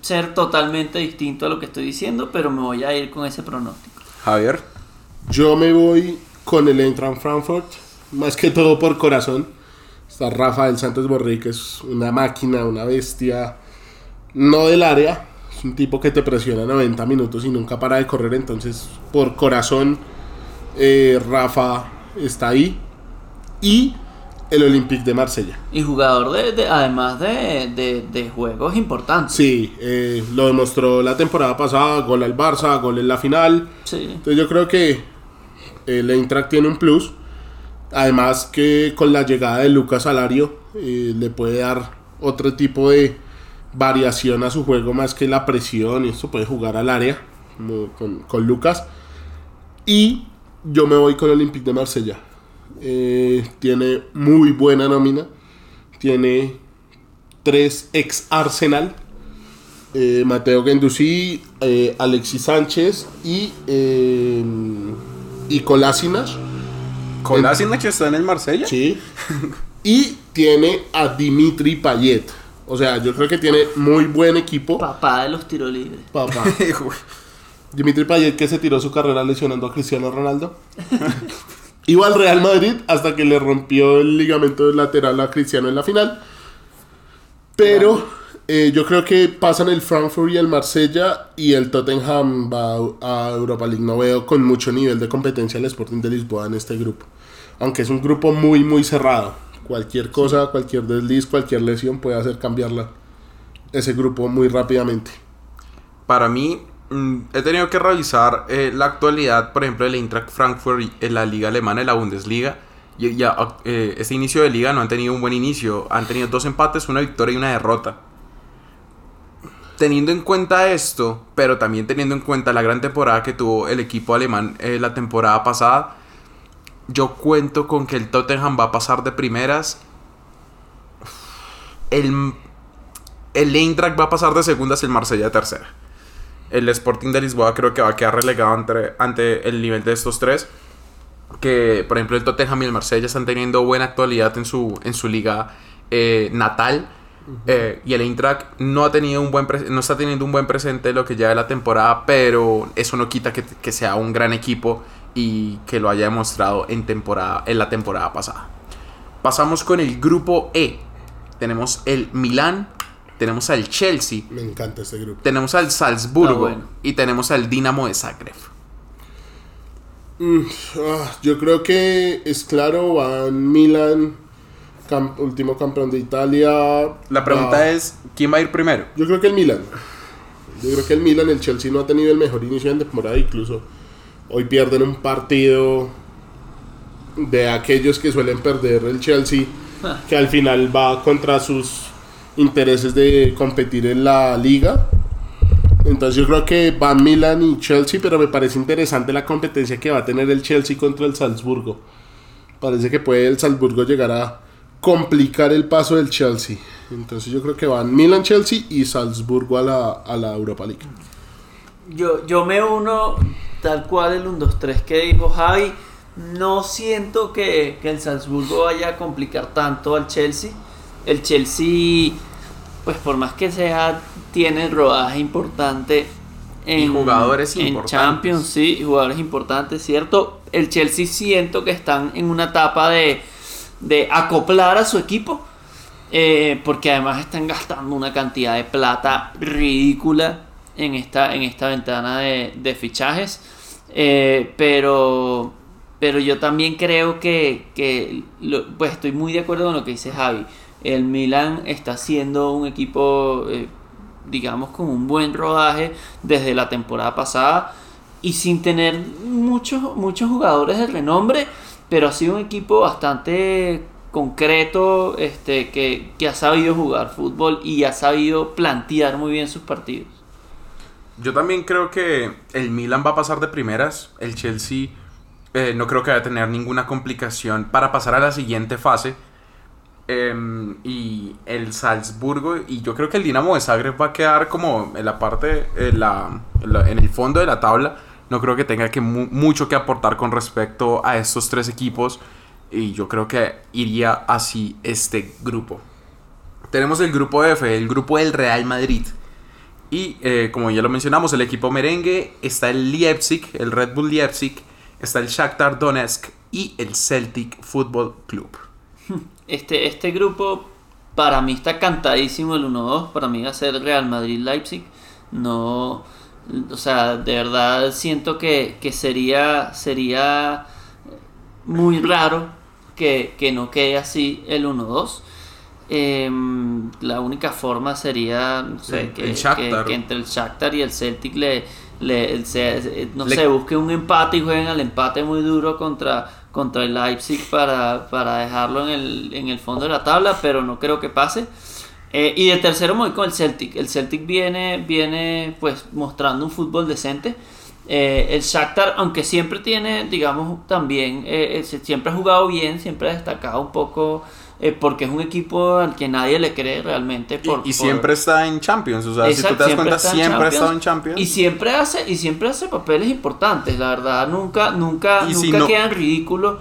ser totalmente distinto a lo que estoy diciendo, pero me voy a ir con ese pronóstico. Javier. Yo me voy con el Eintracht Frankfurt, más que todo por corazón. Está Rafael Santos Borré, que es una máquina, una bestia, no del área. Es un tipo que te presiona 90 minutos y nunca para de correr. Entonces, por corazón, eh, Rafa está ahí. Y el Olympique de Marsella. Y jugador de, de- además de, de, de juegos importantes. Sí, eh, lo demostró la temporada pasada, gol al Barça, gol en la final. Sí. Entonces yo creo que el Eintracht tiene un plus. Además que con la llegada de Lucas Alario eh, le puede dar otro tipo de variación a su juego más que la presión y esto puede jugar al área como con, con Lucas. Y yo me voy con el Olympique de Marsella. Eh, tiene muy buena nómina. Tiene tres ex Arsenal. eh, Mateo Gendouzi, eh, Alexis Sánchez y, eh, y. Kolasinac que está en el Marsella. Sí. y tiene a Dimitri Payet. O sea, yo creo que tiene muy buen equipo. Papá de los tiros libres. Papá. Dimitri Payet que se tiró su carrera lesionando a Cristiano Ronaldo. Iba al Real Madrid hasta que le rompió el ligamento lateral a Cristiano en la final. Pero eh, yo creo que pasan el Frankfurt y el Marsella y el Tottenham va a Europa League. No veo con mucho nivel de competencia el Sporting de Lisboa en este grupo. Aunque es un grupo muy, muy cerrado. Cualquier cosa, cualquier desliz, cualquier lesión puede hacer cambiarla ese grupo muy rápidamente. Para mí, he tenido que revisar eh, la actualidad, por ejemplo, del Eintracht Frankfurt en la liga alemana, en la Bundesliga. Y ya, eh, este inicio de liga no han tenido un buen inicio. Han tenido dos empates, una victoria y una derrota. Teniendo en cuenta esto, pero también teniendo en cuenta la gran temporada que tuvo el equipo alemán eh, la temporada pasada, yo cuento con que el Tottenham va a pasar de primeras. El, el Eintracht va a pasar de segundas y el Marsella de tercera. El Sporting de Lisboa creo que va a quedar relegado entre, ante el nivel de estos tres. Que, por ejemplo, el Tottenham y el Marsella están teniendo buena actualidad en su, en su liga eh, natal. Eh, y el Eintracht no, ha tenido un buen no está teniendo un buen presente lo que lleva la temporada, pero eso no quita que, que, sea un gran equipo y que lo haya demostrado en, temporada, en la temporada pasada. Pasamos con el grupo E. Tenemos el Milán, tenemos al Chelsea. Me encanta este grupo. Tenemos al Salzburgo y tenemos al Dinamo de Zagreb. Mm, ah, yo creo que es claro, van Milan, último campeón de Italia. La pregunta es, ¿quién va a ir primero? Yo creo que el Milan. Yo creo que el Milan, el Chelsea no ha tenido el mejor inicio de temporada, incluso hoy pierden un partido de aquellos que suelen perder el Chelsea, ah. que al final va contra sus intereses de competir en la liga. Entonces yo creo que van Milan y Chelsea, pero me parece interesante la competencia que va a tener el Chelsea contra el Salzburgo. Parece que puede el Salzburgo llegar a complicar el paso del Chelsea. Entonces yo creo que van Milan, Chelsea y Salzburgo a la, a la Europa League. Yo, yo me uno tal cual el 1-2-3 que dijo Javi. No siento que, que el Salzburgo vaya a complicar tanto al Chelsea el Chelsea, pues por más que sea, tiene rodaje importante en, jugadores en Champions, sí, jugadores importantes, ¿cierto? El Chelsea siento que están en una etapa de, de acoplar a su equipo, eh, porque además están gastando una cantidad de plata ridícula en esta, en esta ventana de, fichajes, eh, pero, pero yo también creo que, que pues estoy muy de acuerdo con lo que dice Javi el Milan está siendo un equipo, eh, digamos, con un buen rodaje desde la temporada pasada y sin tener muchos, muchos jugadores de renombre, pero ha sido un equipo bastante concreto este, que, ha sabido jugar fútbol y ha sabido plantear muy bien sus partidos. Yo también creo que el Milan va a pasar de primeras, el Chelsea eh, no creo que vaya a tener ninguna complicación para pasar a la siguiente fase Em, y el Salzburgo y yo creo que el Dinamo de Zagreb va a quedar como en la parte en, el fondo de la tabla. No creo que tenga que mucho que aportar con respecto a estos tres equipos y yo creo que iría así este grupo. Tenemos el grupo F el grupo del Real Madrid. Y eh, como ya lo mencionamos el equipo merengue está el Leipzig el Red Bull Leipzig está el Shakhtar Donetsk y el Celtic Football Club este, este grupo para mí está cantadísimo el 1-2. Para mí va a ser Real Madrid-Leipzig. No. O sea, de verdad siento que, sería, sería muy raro que, no quede así el 1-2. Em, la única forma sería no sé, que, entre el Shakhtar y el Celtic le, le, no sé, busque un empate y jueguen al empate muy duro contra contra el Leipzig para, para dejarlo en el, en el, fondo de la tabla, pero no creo que pase. Eh, y de tercero me con el Celtic. El Celtic viene, viene pues mostrando un fútbol decente. Eh, el Shakhtar, aunque siempre tiene, digamos, también, eh, siempre ha jugado bien, siempre ha destacado un poco eh, porque es un equipo al que nadie le cree realmente. Por, y, siempre está en Champions, o sea, si tú te das cuenta, siempre ha estado en Champions. Y siempre hace, y siempre hace papeles importantes, la verdad, nunca, nunca, nunca quedan ridículos.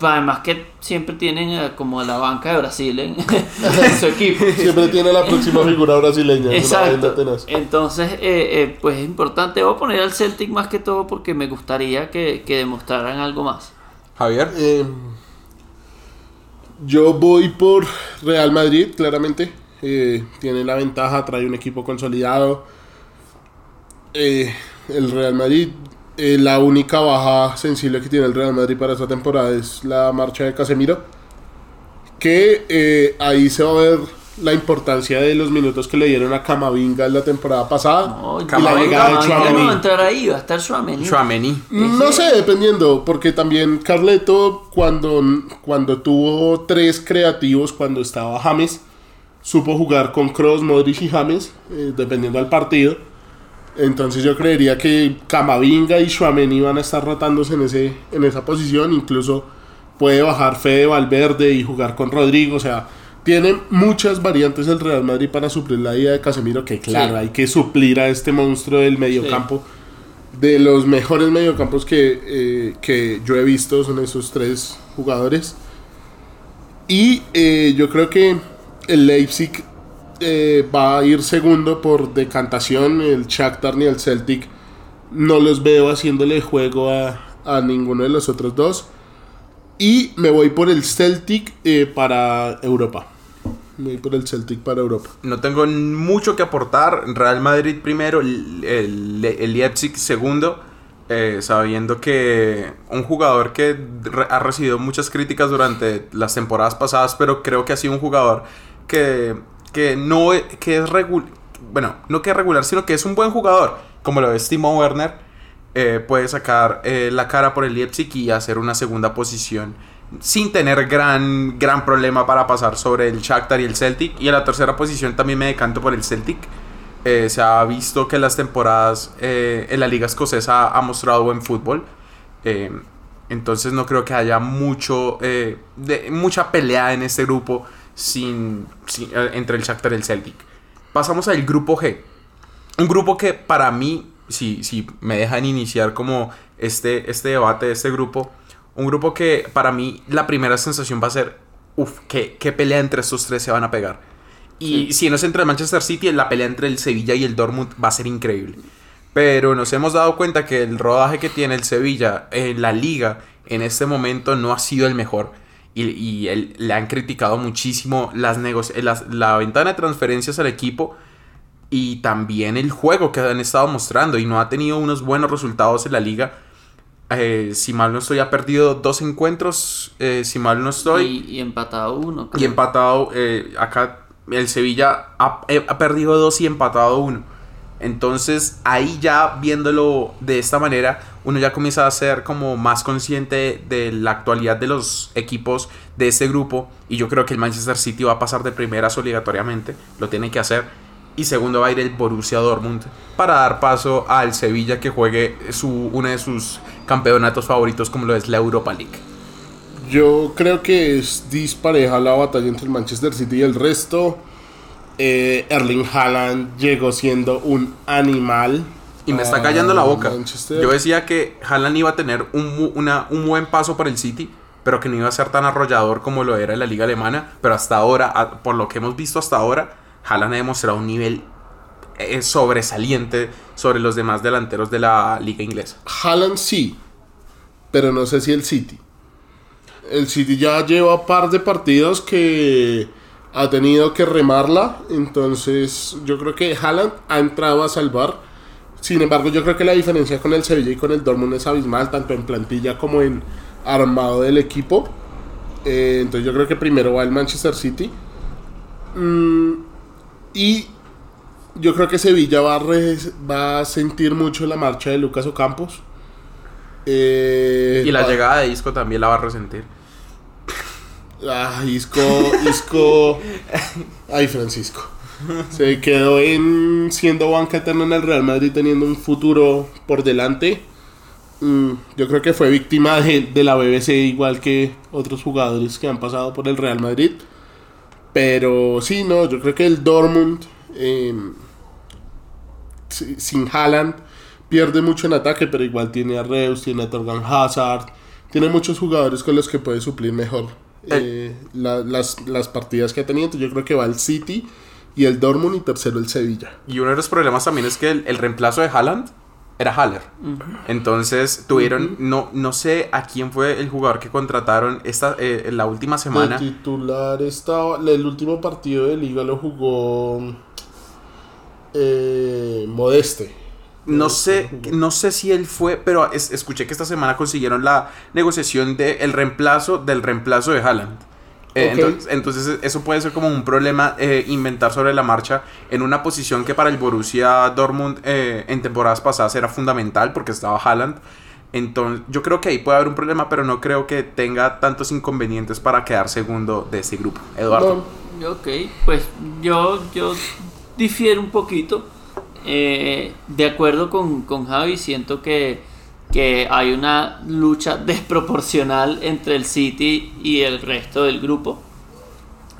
Además que siempre tienen eh, como la banca de Brasil en, su equipo. Siempre tiene la próxima figura brasileña. Exacto. Entonces, eh, pues es importante. Voy a poner al Celtic más que todo porque me gustaría que, que demostraran algo más. Javier. Yo voy por Real Madrid, claramente. Eh, tiene la ventaja, trae un equipo consolidado. Eh, el Real Madrid, eh, la única baja sensible que tiene el Real Madrid para esta temporada es la marcha de Casemiro. Que ahí se va a ver la importancia de los minutos que le dieron a Camavinga en la temporada pasada. No, Camavinga, no va a entrar ahí, va a estar Chouameni. No sé, dependiendo, porque también Carleto cuando, cuando tuvo tres creativos, cuando estaba James, supo jugar con Cross, Modric y James, eh, dependiendo del partido. Entonces yo creería que Camavinga y Chouameni van a estar rotándose en, ese, en esa posición, incluso puede bajar Fede Valverde y jugar con Rodrigo, o sea tiene muchas variantes el Real Madrid para suplir la idea de Casemiro, que claro, hay que suplir a este monstruo del mediocampo. De los mejores mediocampos que, eh, que yo he visto son esos tres jugadores. Y eh, yo creo que el Leipzig eh, va a ir segundo por decantación. El Shakhtar ni el Celtic no los veo haciéndole juego a, a ninguno de los otros dos. Y me voy por el Celtic eh, para Europa. Me voy por el Celtic para Europa. No tengo mucho que aportar. Real Madrid primero, el, el, Leipzig segundo. eh, sabiendo que un jugador que ha recibido muchas críticas durante las temporadas pasadas, pero creo que ha sido un jugador que, que no e- que es regular. Bueno, no que es regular, sino que es un buen jugador. Como lo es Timo Werner. eh, puede sacar eh, la cara por el Leipzig y hacer una segunda posición sin tener gran, gran problema para pasar sobre el Shakhtar y el Celtic. Y en la tercera posición también me decanto por el Celtic. Eh, se ha visto que las temporadas eh, en la liga escocesa ha mostrado buen fútbol. Eh, entonces no creo que haya mucho, de, mucha pelea en este grupo sin, sin- entre el Shakhtar y el Celtic. Pasamos al grupo G. Un grupo que para mí, si, si me dejan iniciar como este, este debate de este grupo, un grupo que para mí la primera sensación va a ser, uff, ¿qué, qué pelea entre estos tres se van a pegar. Y si no es entre el Manchester City, la pelea entre el Sevilla y el Dortmund va a ser increíble. Pero nos hemos dado cuenta que el rodaje que tiene el Sevilla en la liga en este momento no ha sido el mejor. Y, y él- le han criticado muchísimo las las- la ventana de transferencias al equipo y también el juego que han estado mostrando. Y no ha tenido unos buenos resultados en la liga. Eh, si mal no estoy, ha perdido dos encuentros. eh, si mal no estoy. Y, y empatado uno. Y empatado, eh, acá el Sevilla ha, ha perdido dos y empatado uno. Entonces ahí ya viéndolo de esta manera, uno ya comienza a ser como más consciente de la actualidad de los equipos de este grupo. Y yo creo que el Manchester City va a pasar de primeras obligatoriamente, lo tiene que hacer. Y segundo va a ir el Borussia Dortmund para dar paso al Sevilla que juegue su, uno de sus campeonatos favoritos como lo es la Europa League. Yo creo que es dispareja la batalla entre el Manchester City y el resto. Eh, Erling Haaland llegó siendo un animal. Y me está callando la boca. Manchester. Yo decía que Haaland iba a tener un, una- un buen paso por el City, pero que no iba a ser tan arrollador como lo era en la liga alemana. Pero hasta ahora, por lo que hemos visto hasta ahora, Haaland ha demostrado un nivel eh, sobresaliente sobre los demás delanteros de la liga inglesa. Haaland sí, pero no sé si el City. El City ya lleva par de partidos que ha tenido que remarla, entonces yo creo que Haaland ha entrado a salvar. Sin embargo, yo creo que la diferencia con el Sevilla y con el Dortmund es abismal, tanto en plantilla como en armado del equipo. Eh, entonces yo creo que primero va el Manchester City. Mm, y yo creo que Sevilla va a, re- va a sentir mucho la marcha de Lucas Ocampos. Eh, Y la va- llegada de Isco también la va a resentir. Ah, Isco, Isco. Ay, Francisco. Se quedó en siendo banca eterna en el Real Madrid teniendo un futuro por delante. Mm, yo creo que fue víctima de, de la BBC igual que otros jugadores que han pasado por el Real Madrid. Pero sí, no, yo creo que el Dortmund eh, si- sin Haaland pierde mucho en ataque, pero igual tiene a Reus, tiene a Torgan Hazard, tiene muchos jugadores con los que puede suplir mejor eh, la- las, las partidas que ha tenido. Entonces yo creo que va el City y el Dortmund y tercero el Sevilla. Y uno de los problemas también es que el, el reemplazo de Haaland era Haller. Entonces tuvieron, no, no sé a quién fue el jugador que contrataron esta, eh, en la última semana. De titular estaba. El último partido de liga lo jugó. Eh, Modeste. No sé, no sé si él fue, pero es- escuché que esta semana consiguieron la negociación del el reemplazo del reemplazo de Haaland. Eh, entonces, entonces eso puede ser como un problema eh, inventar sobre la marcha en una posición que para el Borussia Dortmund eh, en temporadas pasadas era fundamental porque estaba Haaland. Entonces yo creo que ahí puede haber un problema, pero no creo que tenga tantos inconvenientes para quedar segundo de este grupo. Eduardo. No, Ok, pues yo, yo difiero un poquito. Eh, de acuerdo con, con Javi, siento que, que hay una lucha desproporcional entre el City y el resto del grupo.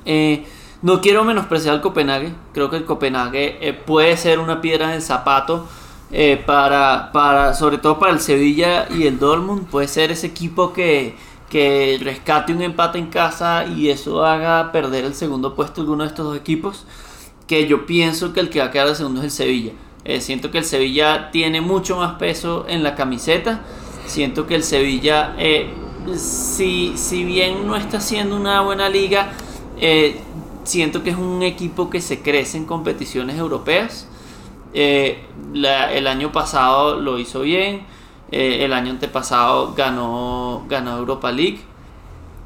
Eh, no quiero menospreciar al Copenhague. Creo que el Copenhague eh, puede ser una piedra en el zapato eh, para, para, sobre todo para el Sevilla y el Dortmund. Puede ser ese equipo que, que rescate un empate en casa y eso haga perder el segundo puesto alguno de estos dos equipos. Que yo pienso que el que va a quedar de segundo es el Sevilla. Eh, siento que el Sevilla tiene mucho más peso en la camiseta. Siento que el Sevilla, eh, si, si bien no está haciendo una buena liga, eh, siento que es un equipo que se crece en competiciones europeas. El año pasado lo hizo bien. el año antepasado ganó, ganó Europa League.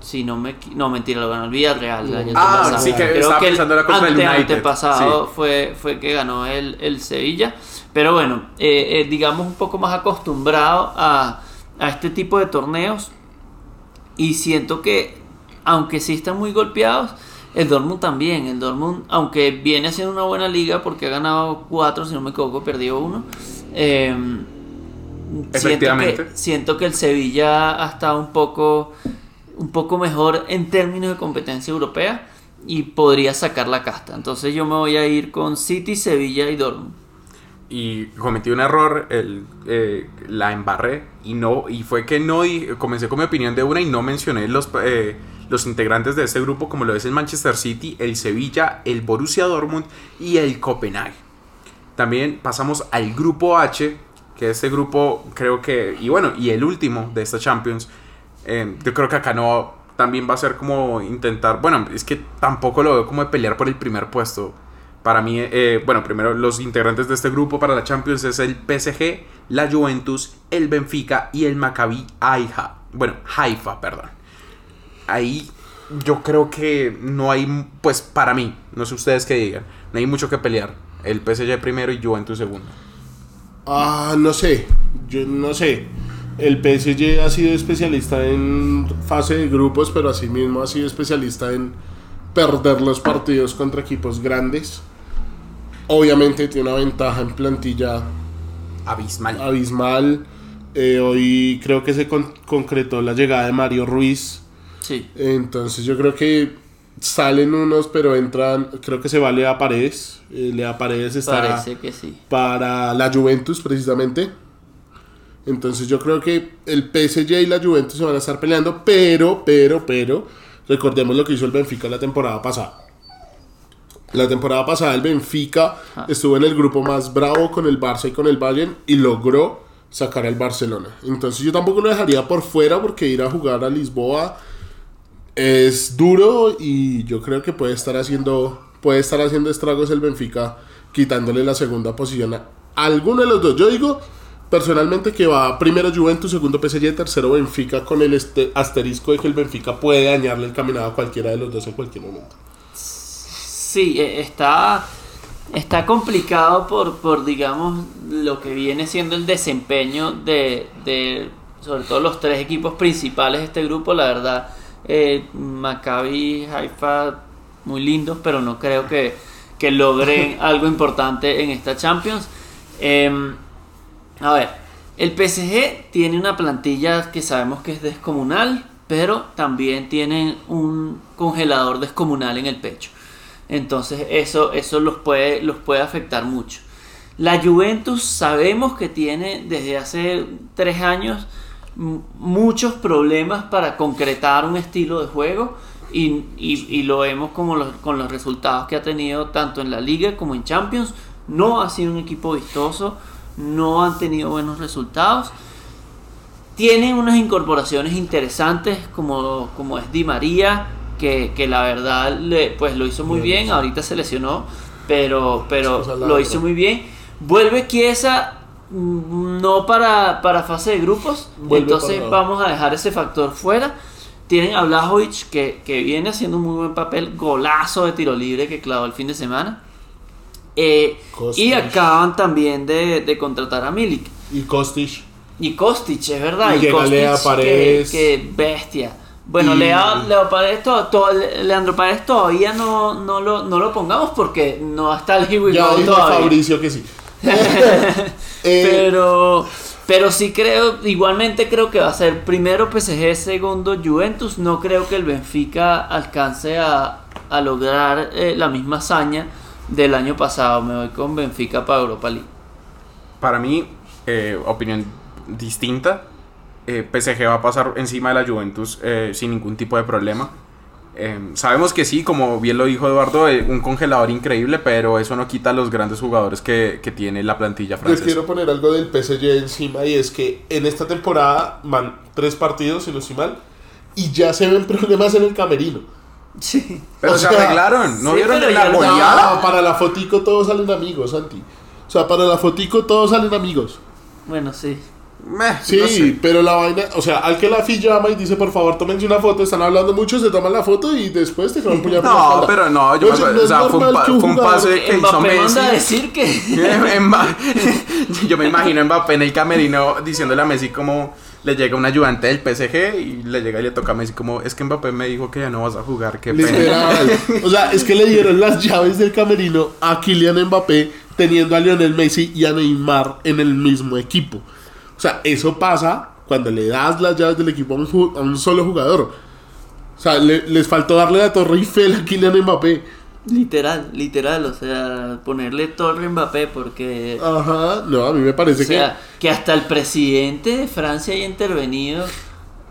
Si no me no mentira, lo ganó el Villarreal el año Ah, sí, que Creo que el ante- antepasado sí. fue, fue que ganó el, el Sevilla. Pero bueno, eh, eh, digamos un poco más acostumbrado a, a este tipo de torneos. Y siento que, aunque sí están muy golpeados, el Dortmund también. El Dortmund, aunque viene haciendo una buena liga porque ha ganado cuatro, si no me equivoco, perdió uno. eh, siento, que, Efectivamente. siento que el Sevilla ha estado un poco, un poco mejor en términos de competencia europea y podría sacar la casta. Entonces yo me voy a ir con City, Sevilla y Dortmund. y cometí un error, eh, la embarré y no y fue que no di- comencé con mi opinión de una y no mencioné los eh, los integrantes de este grupo como lo es el Manchester City, el Sevilla, el Borussia Dortmund y el Copenhague. También pasamos al grupo H, que este grupo creo que y bueno y el último de esta Champions. Eh, yo creo que acá no también va a ser como intentar, bueno, es que tampoco lo veo como de pelear por el primer puesto. Para mí, eh, bueno, primero los integrantes de este grupo para la Champions es el PSG, la Juventus, el Benfica y el Maccabi Haifa. Bueno, Haifa, perdón. Ahí yo creo que no hay, pues para mí, no sé ustedes qué digan, no hay mucho que pelear. El PSG primero y Juventus segundo. Ah, no sé. Yo no sé. El PSG ha sido especialista en fase de grupos, pero asimismo ha sido especialista en perder los partidos contra equipos grandes. Obviamente tiene una ventaja en plantilla Abismal. abismal. Eh, hoy creo que se con- concretó la llegada de Mario Ruiz. Sí. Entonces yo creo que salen unos, pero entran. Creo que se va Lea Paredes. Eh, Lea Paredes está Parece que sí. para la Juventus precisamente. Entonces yo creo que el PSG y la Juventus se van a estar peleando, pero, pero, pero, recordemos lo que hizo el Benfica la temporada pasada. La temporada pasada el Benfica estuvo en el grupo más bravo con el Barça y con el Bayern y logró sacar al Barcelona. Entonces yo tampoco lo dejaría por fuera porque ir a jugar a Lisboa es duro y yo creo que puede estar haciendo puede estar haciendo estragos el Benfica quitándole la segunda posición a alguno de los dos. Yo digo personalmente que va primero Juventus, segundo PSG, tercero Benfica con el este asterisco de que el Benfica puede dañarle el caminado a cualquiera de los dos en cualquier momento. Sí, eh, está, está complicado por, por, digamos, lo que viene siendo el desempeño de, de, sobre todo los tres equipos principales de este grupo. La verdad, eh, Maccabi, Haifa, muy lindos, pero no creo que, que logren algo importante en esta Champions. Em, a ver, el PSG tiene una plantilla que sabemos que es descomunal, pero también tienen un congelador descomunal en el pecho. Entonces eso, eso los, puede, los puede afectar mucho. La Juventus sabemos que tiene desde hace tres años muchos problemas para concretar un estilo de juego y, y- lo vemos como con los resultados que ha tenido tanto en la liga como en Champions. No ha sido un equipo vistoso, no han tenido buenos resultados. Tienen unas incorporaciones interesantes como, como es Di María, que, que la verdad le, pues lo hizo muy bien, ahorita se lesionó, pero, pero lo hizo muy bien. Vuelve Chiesa mm, no para, para fase de grupos, Vuelve entonces vamos a dejar ese factor fuera. Tienen a Blajovic que, que viene haciendo un muy buen papel, golazo de tiro libre que clavó el fin de semana. Eh, y acaban también de, de contratar a Milik. Y Kostic. Y Kostic, es verdad. Y Y, Kostic, Lea que- Paredes. Que, bestia. Bueno, Y- Lea, Leo Paredes to- to- Leandro Paredes todavía no, no, lo, no lo pongamos porque no está el We Ya dijo. Fabricio que sí. Eh, Pero, pero sí creo, igualmente creo que va a ser primero PSG, segundo Juventus. No creo que el Benfica alcance a, a lograr eh, la misma hazaña del año pasado. Me voy con Benfica para Europa League. Para mí, eh, opinión distinta. Eh, PSG va a pasar encima de la Juventus eh, sin ningún tipo de problema. Eh, sabemos que sí, como bien lo dijo Eduardo, eh, un congelador increíble, pero eso no quita los grandes jugadores que, que tiene la plantilla Les francesa. quiero poner algo del PSG encima y es que en esta temporada van tres partidos, si no estoy mal, y ya se ven problemas en el camerino. Sí. Pero O se sea, arreglaron, ¿no sí, vieron pero la goleada? No, para la fotico todos salen amigos, Santi. O sea, para la fotico todos salen amigos. Bueno, sí. Meh, Sí, no sé. pero la vaina, o sea, al que la FI llama y dice, por favor, tómense una foto, están hablando mucho, se toman la foto y después te van la No, espalda. pero no, yo me Oye, acuerdo, no o sea, fue un, pa- fue un pase que hizo manda a Messi. decir que... Yo me imagino a Mbappé en el camerino diciéndole a Messi como le llega un ayudante del PSG y le llega y le toca a Messi como es que Mbappé me dijo que ya no vas a jugar, qué pena. O sea, es que le dieron las llaves del camerino a Kylian Mbappé teniendo a Lionel Messi y a Neymar en el mismo equipo. O sea, eso pasa cuando le das las llaves del equipo a un, solo jugador. O sea, le- les faltó darle la torre Eiffel a Kylian Mbappé. Literal, literal, o sea, ponerle torre a Mbappé porque... Ajá, no, a mí me parece O sea, que hasta el presidente de Francia haya intervenido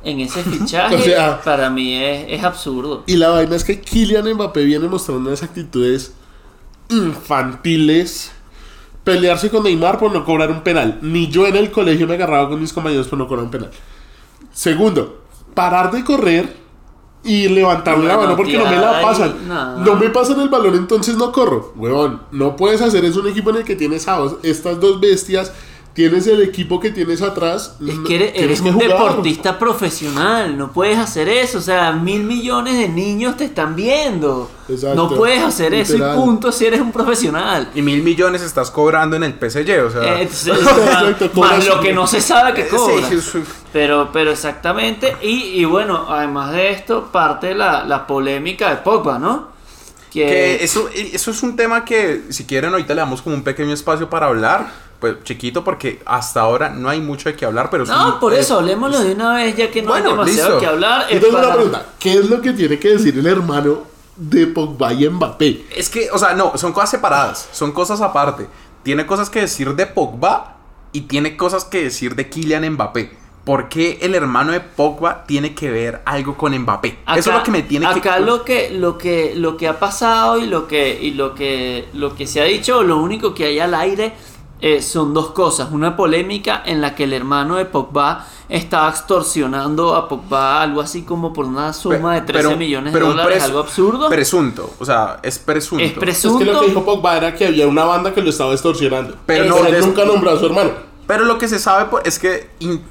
en ese fichaje, O sea- para mí es, es absurdo. que... Y la vaina es que Kylian Mbappé viene mostrando unas actitudes infantiles. Pelearse con Neymar por no cobrar un penal. Ni yo en el colegio me agarraba con mis compañeros por no cobrar un penal. Segundo, parar de correr y levantarme la mano porque no me la pasan. no. No me pasan el balón, entonces no corro. Huevón, no puedes hacer es un equipo en el que tienes a dos- estas dos bestias. Tienes el equipo que tienes atrás. Es que eres, eres que un jugar. deportista profesional, no puedes hacer eso, o sea, mil millones de niños te están viendo. Exacto, No puedes hacer eso y punto si eres un profesional. Y mil millones estás cobrando en el PSG, o sea. Eh, Exacto, más lo que no se sabe que cobra. Sí, sí. Pero, pero exactamente, y, y bueno, además de esto, parte la, la polémica de Pogba, ¿no? Que eso, eso es un tema que, si quieren, ahorita le damos como un pequeño espacio para hablar. Pues chiquito, porque hasta ahora no hay mucho de qué hablar, pero es No, un- por es- eso, hablemoslo de una vez, ya que no Bueno, hay demasiado listo. que hablar. Eh, tengo una para- pregunta. ¿Qué es lo que tiene que decir el hermano de Pogba y Mbappé? Es que, o sea, no, son cosas separadas, son cosas aparte. Tiene cosas que decir de Pogba y tiene cosas que decir de Kylian Mbappé. ¿Por qué el hermano de Pogba tiene que ver algo con Mbappé? Eso es lo que me tiene que... acá lo que lo que lo que ha pasado y lo que y lo que lo que se ha dicho lo único que hay al aire eh, son dos cosas una polémica en la que el hermano de Pogba estaba extorsionando a Pogba algo así como por una suma de 13 Pero- millones pero de un dólares algo absurdo Presunto, o sea, es presunto. es Es presunto que lo que dijo Pogba era que había una banda que lo estaba extorsionando. Pero Pero no, él nunca nombró a su hermano. Pero lo que se sabe es que in-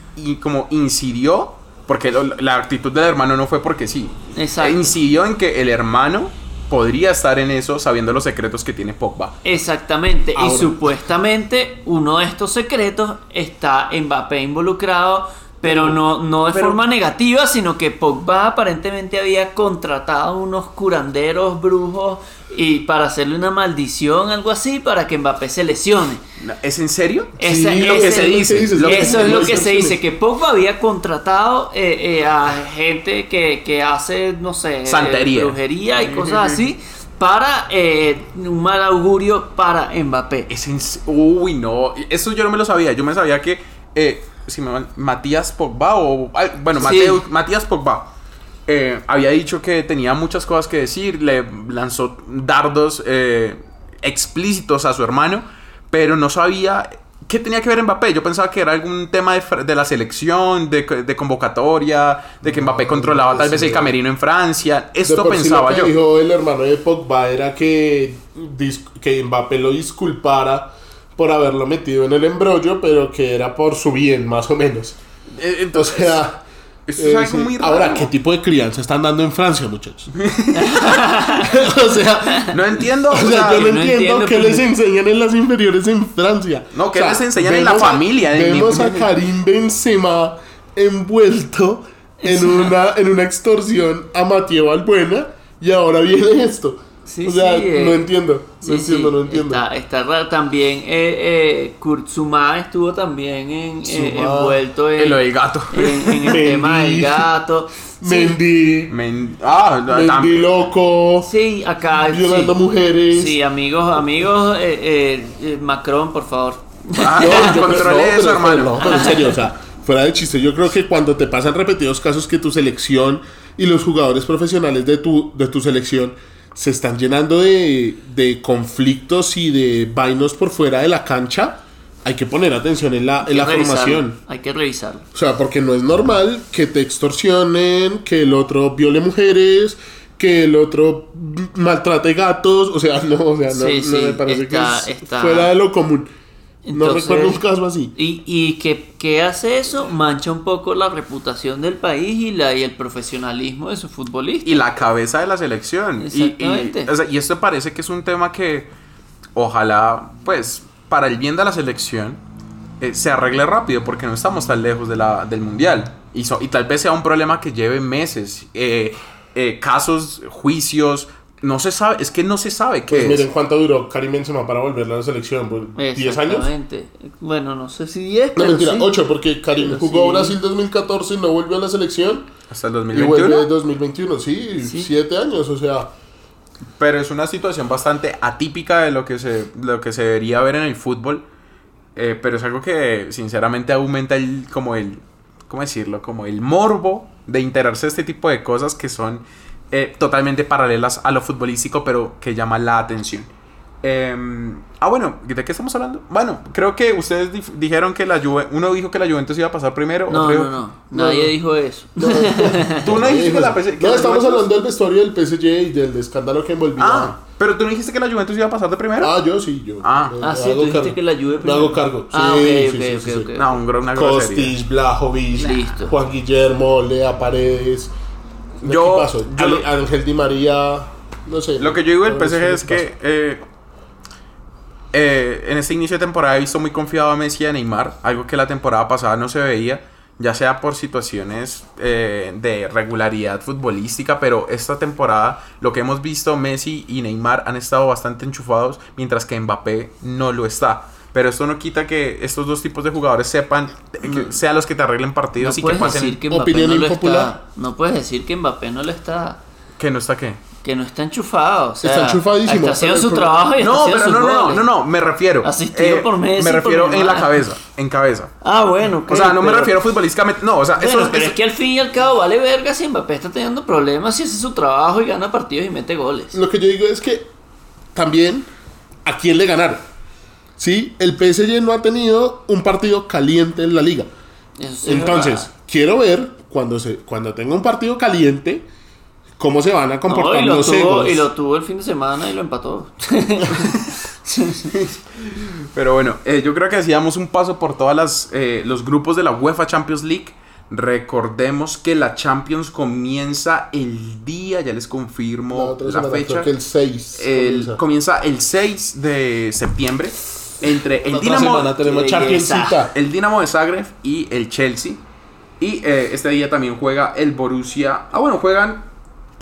como incidió, porque lo- la actitud del hermano no fue porque sí. Exacto. Incidió en que el hermano podría estar en eso sabiendo los secretos que tiene Pogba. Exactamente, y supuestamente uno de estos secretos está Mbappé involucrado, pero no, no de Pero- forma negativa, sino que Pogba aparentemente había contratado unos curanderos brujos y para hacerle una maldición, algo así, para que Mbappé se lesione. ¿Es en serio? Esa- Sí, lo que se dice, lo eso es lo que se dice, que Pogba había contratado eh, eh, a gente que, que hace, no sé, eh, Santería. brujería y cosas así, para eh, un mal augurio para Mbappé. Es en Uy, no. Eso yo no me lo sabía. Yo me sabía que. Eh, si me Matías Pogba o. Bueno, Sí. Matías Pogba. Eh, había dicho que tenía muchas cosas que decir. Le lanzó dardos eh, explícitos a su hermano. Pero no sabía. ¿Qué tenía que ver Mbappé? Yo pensaba que era algún tema de, de la selección, de, de convocatoria, de que Mbappé controlaba tal vez el camerino en Francia. De Esto por sí pensaba lo que yo. dijo el hermano de Pogba era que, que Mbappé lo disculpara por haberlo metido en el embrollo, pero que era por su bien, más o menos. Eh, O Entonces, sea... esto eh, es algo sí. muy raro. Ahora, ¿qué tipo de crianza están dando en Francia, muchachos? o sea, No entiendo. o o sea, yo no no entiendo entiendo, qué pues. les enseñan en las inferiores en Francia. No, ¿qué O sea, les enseñan en la a- familia? Vemos a Karim Benzema envuelto en una, en una extorsión a Mateo Albuena y ahora viene esto. Sí, o sea, sí, eh, no entiendo, no Sí, entiendo, sí, no entiendo. Está, está raro. También eh, eh, Kurt Zuma estuvo también en, eh, envuelto en, En lo del gato. en- en el tema del gato. Sí, Mendy, Men- ah, Mendy loco, sí, acá. violando sí. mujeres. Sí, amigos, amigos, eh, eh, Macron, por favor. ah, No, yo- controle no, eso, pero- hermano. No, pero en serio, o sea, fuera de chiste, yo creo que cuando te pasan repetidos casos que tu selección y los jugadores profesionales de tu, de tu selección se están llenando de, de conflictos y de vainos por fuera de la cancha, hay que poner atención en la, en la revisarlo, formación. Hay que revisarlo. O sea, porque no es normal que te extorsionen, que el otro viole mujeres, que el otro maltrate gatos. O sea, no, o sea, no, Sí, no sí, me parece está- que es está- fuera de lo común. No recuerdo un caso así. Y, y que, que hace eso mancha un poco la reputación del país y, la, y el profesionalismo de su futbolista. y la cabeza de la selección. Y, y, Exactamente. o sea, y esto parece que es un tema que ojalá, pues, para el bien de la selección, eh, se arregle rápido porque no estamos tan lejos de la, del mundial. Y, so- y tal vez sea un problema que lleve meses, eh, eh, casos, juicios. No se sabe, es que no se sabe qué Pues es. miren cuánto duró Karim Benzema para volver a la selección. pues, ¿10 años? Exactamente. Bueno, no sé si 10, No, pero mentira, sí. 8 porque Karim Pero jugó sí. Brasil 2014 y no volvió a la selección. Hasta el Y 2021. vuelve en 2021, sí, Sí. 7 años, o sea. Pero es una situación bastante atípica de lo que se, lo que se debería ver en el fútbol. Eh, pero es algo que sinceramente aumenta el, como el, ¿cómo decirlo? Como el morbo de enterarse de este tipo de cosas que son eh, totalmente paralelas a lo futbolístico, pero que llaman la atención. Em, ah, bueno, ¿de qué estamos hablando? Bueno, creo que ustedes dif- dijeron que la Juve, uno dijo que la Juventus iba a pasar primero. No, otro no, dijo- no. Nadie dijo eso. Tú no dijiste que la PSG No, estamos Juventus- hablando del vestuario del PSG y del escándalo que envolvía. Ah, pero tú no dijiste que la Juventus iba a pasar de primero. Ah, yo sí, yo. Ah. Ah, sí, hago tú dijiste cargo. que la Juve Me primero. hago cargo. Ah, Sí, ok, sí, ok, sí, ok, sí. No, un una. Kostic, Blajovic, Listo. Juan Guillermo, Lea Paredes. Yo- ¿Qué pasó? yo Ale- Ángel Di María. No sé. Lo que yo digo del PSG es que eh, eh, en este inicio de temporada he visto muy confiado a Messi y a Neymar, algo que la temporada pasada no se veía, ya sea por situaciones eh, de regularidad futbolística, pero esta temporada lo que hemos visto, Messi y Neymar han estado bastante enchufados, mientras que Mbappé no lo está. Pero esto no quita que estos dos tipos de jugadores sepan, que sean los que te arreglen No partidos y que pasen... decir que Opinión no impopular. está. No puedes decir que Mbappé no lo está. que no está qué. Que no está enchufado. O sea, Está enchufadísimo, Está haciendo su trabajo y está No, pero no, no, no, no, no, me refiero. eh, Asistido por Messi, Me por refiero en la cabeza, en cabeza. Ah, bueno. ok, O sea, no me refiero futbolísticamente. No, o sea, Bueno, eso, pero eso- es que al fin y al cabo vale verga si Mbappé está teniendo problemas, si hace su trabajo y gana partidos y mete goles. Lo que yo digo es que también a quién le ganaron. Sí, el PSG no ha tenido un partido caliente en la liga. Sí Entonces, verdad. quiero ver cuando se cuando tenga un partido caliente cómo se van a No, comportar y, lo los tuvo, egos. y lo tuvo el fin de semana y lo empató. Pero bueno, eh, yo creo que hacíamos un paso por todas las eh, los grupos de la UEFA Champions League. Recordemos que la Champions comienza el día, ya les confirmo la, semana, fecha. creo que el 6. El- comienza. comienza el 6 de septiembre entre el Dinamo, semana el Dinamo de Zagreb y el Chelsea. Y eh, este día también juega el Borussia. Ah, bueno, juegan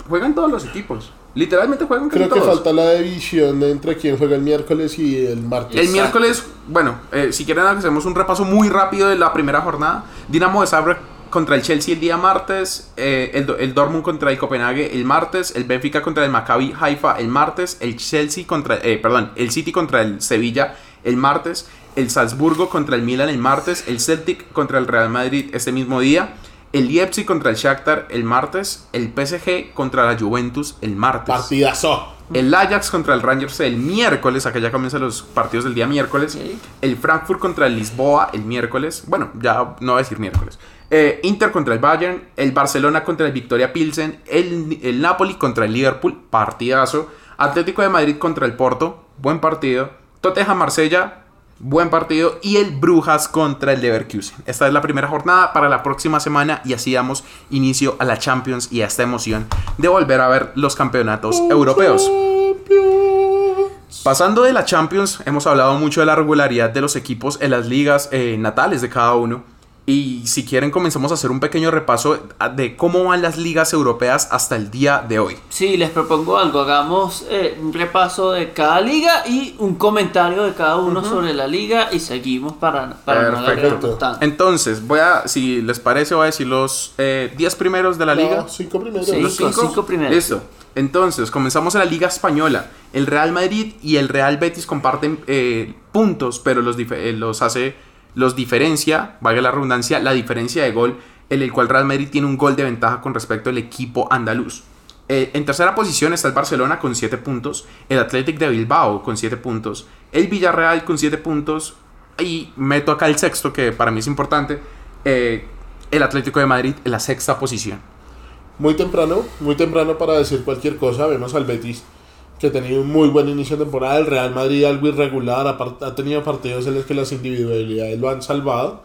juegan todos los equipos. Literalmente juegan Creo que todos. falta la división entre quién juega el miércoles y el martes. El miércoles, bueno, eh, si quieren hacemos un repaso muy rápido de la primera jornada. Dinamo de Zagreb contra el Chelsea el día martes, eh, el, el Dortmund contra el Copenhague el martes, el Benfica contra el Maccabi Haifa el martes, el Chelsea contra, eh, perdón, el City contra el Sevilla el martes, el Salzburgo contra el Milan el martes, el Celtic contra el Real Madrid este mismo día. El Leipzig contra el Shakhtar el martes, el PSG contra la Juventus el martes. Partidazo. El Ajax contra el Rangers el miércoles, acá ya comienzan los partidos del día miércoles. El Frankfurt contra el Lisboa el miércoles. Bueno, ya no voy a decir miércoles. Eh, Inter contra el Bayern. El Barcelona contra el Victoria Pilsen. El, el Napoli contra el Liverpool. Partidazo. Atlético de Madrid contra el Porto. Buen partido. Tottenham Marsella. Buen partido. Y el Brujas contra el Leverkusen. Esta es la primera jornada para la próxima semana. Y así damos inicio a la Champions y a esta emoción de volver a ver los campeonatos europeos. Pasando de la Champions, hemos hablado mucho de la regularidad de los equipos en las ligas eh, natales de cada uno. Y si quieren, comenzamos a hacer un pequeño repaso de cómo van las ligas europeas hasta el día de hoy. Sí, les propongo algo. Hagamos eh, un repaso de cada liga y un comentario de cada uno sobre la liga y seguimos para, para no Perfecto. tanto. Entonces, voy a, si les parece, voy a decir los 10 primeros de la liga. No, cinco primeros. Sí. Los Cinco, primeros. Listo. Entonces, comenzamos en la Liga Española. El Real Madrid y el Real Betis comparten eh, puntos, pero los, eh, los hace los diferencia, valga la redundancia, la diferencia de gol en el cual Real Madrid tiene un gol de ventaja con respecto al equipo andaluz. Eh, en tercera posición está el Barcelona con 7 puntos, el Athletic de Bilbao con 7 puntos, el Villarreal con 7 puntos y meto acá el sexto que para mí es importante, eh, el Atlético de Madrid en la sexta posición. Muy temprano, muy temprano para decir cualquier cosa. Vemos al Betis que ha tenido un muy buen inicio de temporada. El Real Madrid algo irregular, ha, tenido partidos en los que las individualidades lo han salvado.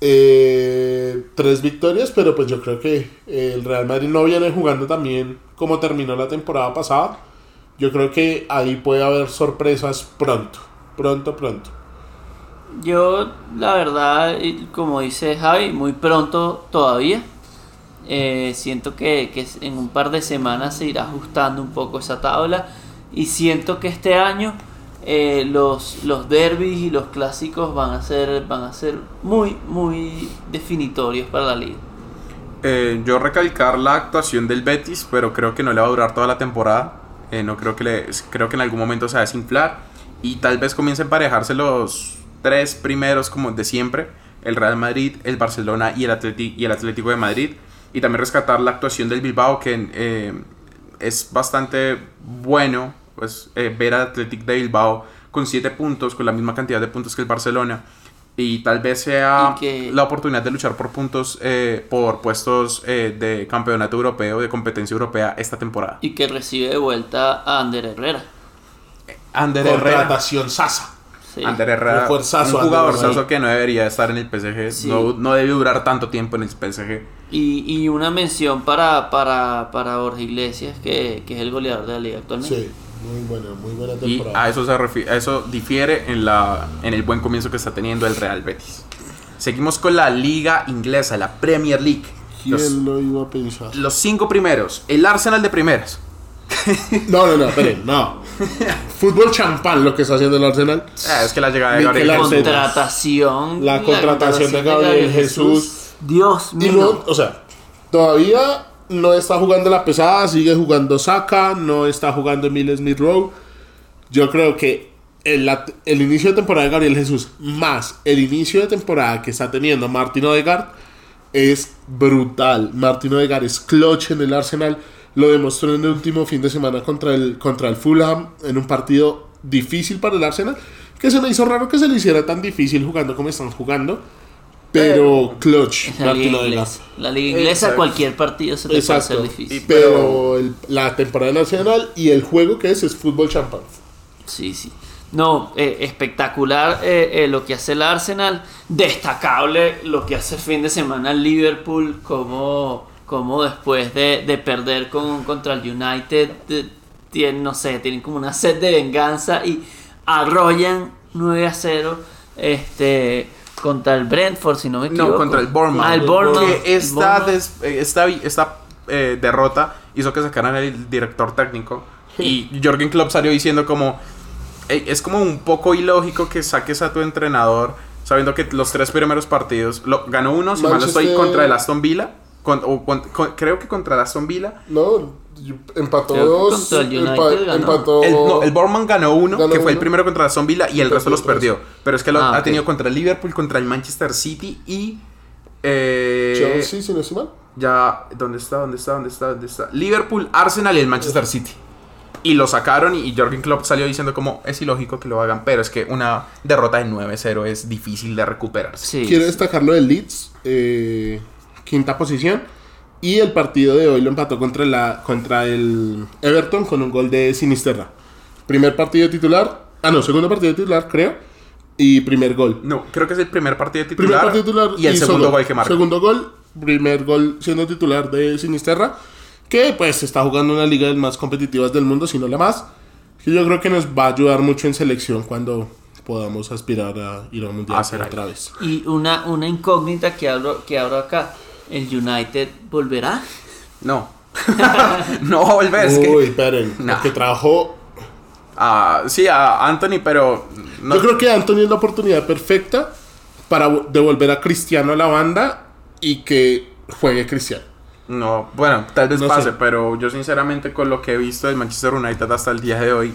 Eh, tres victorias, pero pues yo creo que el Real Madrid no viene jugando también como terminó la temporada pasada. Yo creo que ahí puede haber sorpresas pronto, pronto, pronto. Yo, la verdad, como dice Javi, muy pronto todavía. Eh, siento que, que, en un par de semanas se irá ajustando un poco esa tabla. Y siento que este año eh, los, los derbis y los clásicos van a ser, van a ser muy, muy definitorios para la liga. Eh, yo recalcar la actuación del Betis, pero creo que no le va a durar toda la temporada. no creo que le, creo que en algún momento se va a desinflar y tal vez comience a emparejarse los tres primeros como de siempre, el Real Madrid, el Barcelona y el, Atleti y el Atlético de Madrid. Y también rescatar la actuación del Bilbao, que eh, es bastante bueno pues, eh, ver al Atlético de Bilbao con 7 puntos, con la misma cantidad de puntos que el Barcelona. Y tal vez sea la oportunidad de luchar por puntos, eh, por puestos de campeonato europeo, de competencia europea esta temporada. Y que recibe de vuelta a Ander Herrera. Ander Contratación Sasa. Sí. Ander Herrera, un, un jugador que no debería estar en el PSG, no, no debe durar tanto tiempo en el PSG. Y, y una mención para, para, para Jorge Iglesias, que, que, es el goleador de la liga actualmente. Sí, muy buena, muy buena temporada. Y a eso, se a eso difiere en, la, en el buen comienzo que está teniendo el Real Betis. Seguimos con la liga inglesa, la Premier League. ¿Quién los, lo iba a pensar? Los cinco primeros, el Arsenal de primeras. No, no, no, esperen, no. Fútbol champán lo que está haciendo el Arsenal. Eh, es que la llegada de Gabriel La contratación. La contratación de Gabriel Jesús. Dios mío. No, o sea, todavía no está jugando la pesada, sigue jugando Saka, no está jugando Emil Smith Rowe. Yo creo que el, el, inicio de temporada de Gabriel Jesús más el inicio de temporada que está teniendo Martin Odegaard es brutal. Martin Odegaard es clutch en el Arsenal lo demostró en el último fin de semana contra el, contra el Fulham en un partido difícil para el Arsenal. Que se me hizo raro que se le hiciera tan difícil jugando como están jugando. Pero clutch. La liga, inglesa, la liga inglesa, cualquier partido se le puede hacer difícil. Pero el, la temporada nacional y el juego que es es fútbol champán. Sí, sí. No, eh, espectacular eh, eh, lo que hace el Arsenal. Destacable lo que hace el fin de semana el Liverpool. Como como después de, perder con, contra el United, tienen, no sé, tienen como una sed de venganza y arrollan 9 a 0 este, contra el Brentford, si no me equivoco. No, contra el Bournemouth. Ah, el Bournemouth. esta, esta, esta eh, derrota hizo que sacaran el director técnico y Jorgen Klopp salió diciendo como es como un poco ilógico que saques a tu entrenador sabiendo que los tres primeros partidos lo, ganó uno, si mal no estoy, contra el Aston Villa creo que contra la Villa. No, empató dos. el empató. El, no, el Borman ganó uno, que fue el primero contra la Villa y el resto los perdió. Pero es que lo, ah, ha tenido contra el Liverpool, contra el Manchester City y. Eh, Chelsea, si no es mal. Ya, ¿dónde está? ¿Dónde está? ¿Dónde está? ¿Dónde está? Liverpool, Arsenal y el Manchester City. Y lo sacaron y Jorgen Klopp salió diciendo como es ilógico que lo hagan, pero es que una derrota de 9-0 es difícil de recuperarse. Quiero destacar lo del Leeds. Eh, quinta posición. Y el partido de hoy lo empató contra, la, contra el Everton con un gol de Sinisterra. Primer partido titular. Ah, no, segundo partido titular, creo. Y primer gol. No, creo que es el primer partido titular. Primer partido titular y el segundo gol que marca. Segundo gol, primer gol siendo titular de Sinisterra. Que pues está jugando una liga de las más competitivas del mundo, si no la más. Que yo creo que nos va a ayudar mucho en selección cuando podamos aspirar a ir a un mundial otra vez. Y una, una incógnita que abro, que abro acá ¿El United volverá? No. no va a volver. Uy, esperen. Que trabajó. Ah, sí, a Anthony, pero. Yo creo que Anthony es la oportunidad perfecta para devolver a Cristiano a la banda y que juegue Cristiano. No, bueno, tal vez pase, pero yo sinceramente con lo que he visto del Manchester United hasta el día de hoy,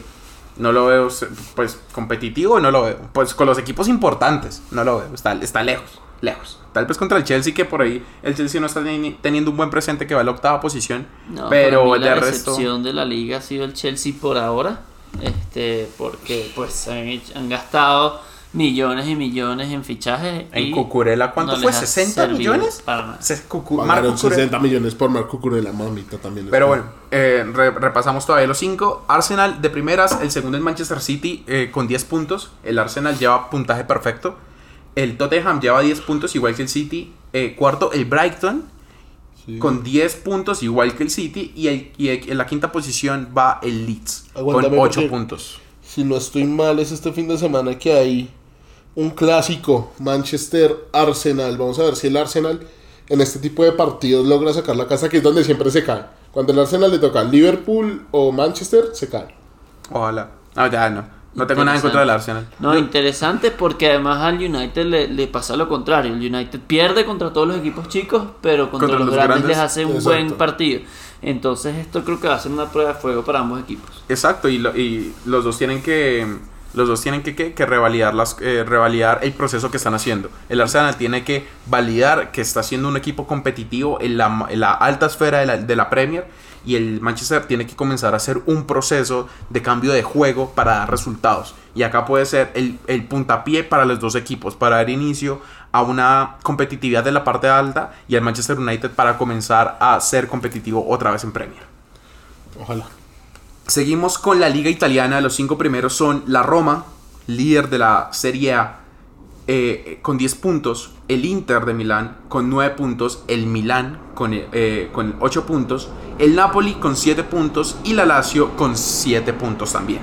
No lo veo, pues, competitivo, no lo veo. Pues con los equipos importantes, no lo veo. Está, está lejos, lejos. Tal vez contra el Chelsea, que por ahí el Chelsea no está teniendo un buen presente, que va a la octava posición. No, pero para mí la de resto. de la liga ha sido el Chelsea por ahora. Este, porque pues han, hecho- han gastado millones y millones en fichajes. En Cucurella, ¿cuánto no fue? les ha ¿60 servido millones? Para nada. Se- Cucu- Marc Pagaron Cucurella. 60 millones por Marco Cucurella, mamita también. Pero bueno, eh, re- repasamos todavía los cinco. Arsenal de primeras, el segundo es Manchester City eh, con 10 puntos. El Arsenal lleva puntaje perfecto. El Tottenham lleva 10 puntos, igual que el City. Eh, cuarto, el Brighton Sí. con 10 puntos, igual que el City. Y, el- y el- en la quinta posición va el Leeds Aguántame con 8 porque- puntos. Si no estoy mal, es este fin de semana que hay un clásico Manchester-Arsenal. Vamos a ver si el Arsenal en este tipo de partidos logra sacar la casa, que es donde siempre se cae. Cuando el Arsenal le toca Liverpool o Manchester, se cae. Ojalá. No, ya no. No tengo nada en contra del Arsenal. No, interesante porque además al United le, le pasa lo contrario. El United pierde contra todos los equipos chicos, pero contra, Contra los, los grandes, grandes, les hace un exacto. buen partido. Entonces esto creo que va a ser una prueba de fuego para ambos equipos. Exacto, y, lo- y los dos tienen que los dos tienen que, que, que revalidar, las, eh, revalidar el proceso que están haciendo. El Arsenal tiene que validar que está siendo un equipo competitivo en la, en la alta esfera de la, de la Premier y el Manchester tiene que comenzar a hacer un proceso de cambio de juego para dar resultados. Y acá puede ser el, el puntapié para los dos equipos, para dar inicio a una competitividad de la parte alta y al Manchester United para comenzar a ser competitivo otra vez en Premier. Ojalá. Seguimos con la liga italiana. Los cinco primeros son la Roma, líder de la Serie A, eh, con 10 puntos. El Inter de Milán con 9 puntos. El Milán con, eh, con 8 puntos. El Napoli con 7 puntos. Y la Lazio con 7 puntos también.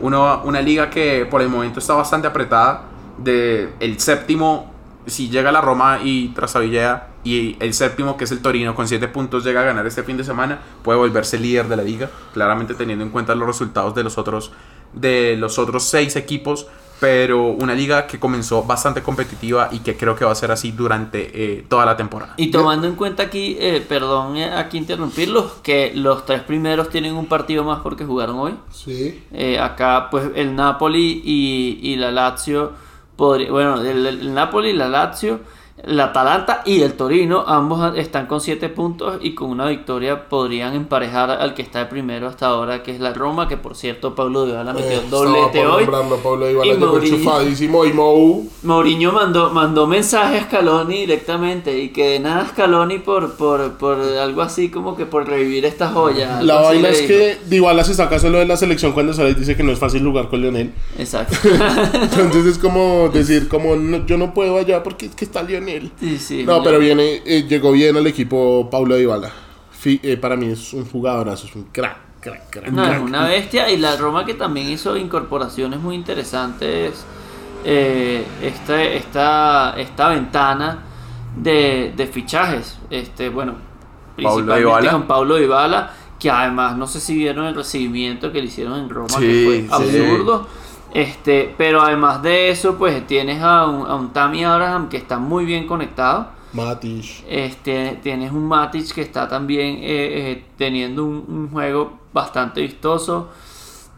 Uno- una liga que por el momento está bastante apretada. De el séptimo, si llega la Roma y Trasavillea y el séptimo, que es el Torino, con 7 puntos llega a ganar este fin de semana, puede volverse líder de la liga, claramente teniendo en cuenta los resultados de los otros de los otros 6 equipos, pero una liga que comenzó bastante competitiva y que creo que va a ser así durante eh, toda la temporada. Y tomando en cuenta aquí, eh, perdón eh, aquí interrumpirlos, que los tres primeros tienen un partido más porque jugaron hoy. Sí. Eh, acá, pues el Napoli y, y la Lazio, podría, bueno, el, el Napoli, la Lazio, la Atalanta y el Torino, ambos están con 7 puntos y con una victoria podrían emparejar al que está de primero hasta ahora, que es la Roma, que por cierto Pablo Dybala metió Eh, doblete hoy. Pablo Dybala Y Mourinho- y Mou. Mourinho mandó, mandó mensaje a Scaloni directamente y que de nada Scaloni por, por, por algo así como que por revivir esta joya. La vaina es que Dybala se saca solo de la selección cuando sale y dice que no es fácil jugar con Lionel. Exacto. Entonces es como decir, como no- yo no puedo allá porque es que está Lionel. Sí, sí. No, pero viene, eh, llegó bien al equipo Paulo Dybala. Fi- eh, para mí es un jugadorazo, es un crack, crack, crack. No, es una bestia. Y la Roma que también hizo incorporaciones muy interesantes. eh, esta, esta, esta ventana de, de fichajes. Este, bueno, Paulo principalmente Dybala. con Paulo Dybala. Que además no sé si vieron el recibimiento que le hicieron en Roma, Sí, que fue sí. Este, pero además de eso, pues tienes a un, a un Tammy Abraham que está muy bien conectado. Matic. Este, tienes un Matic que está también eh, eh, teniendo un, un juego bastante vistoso.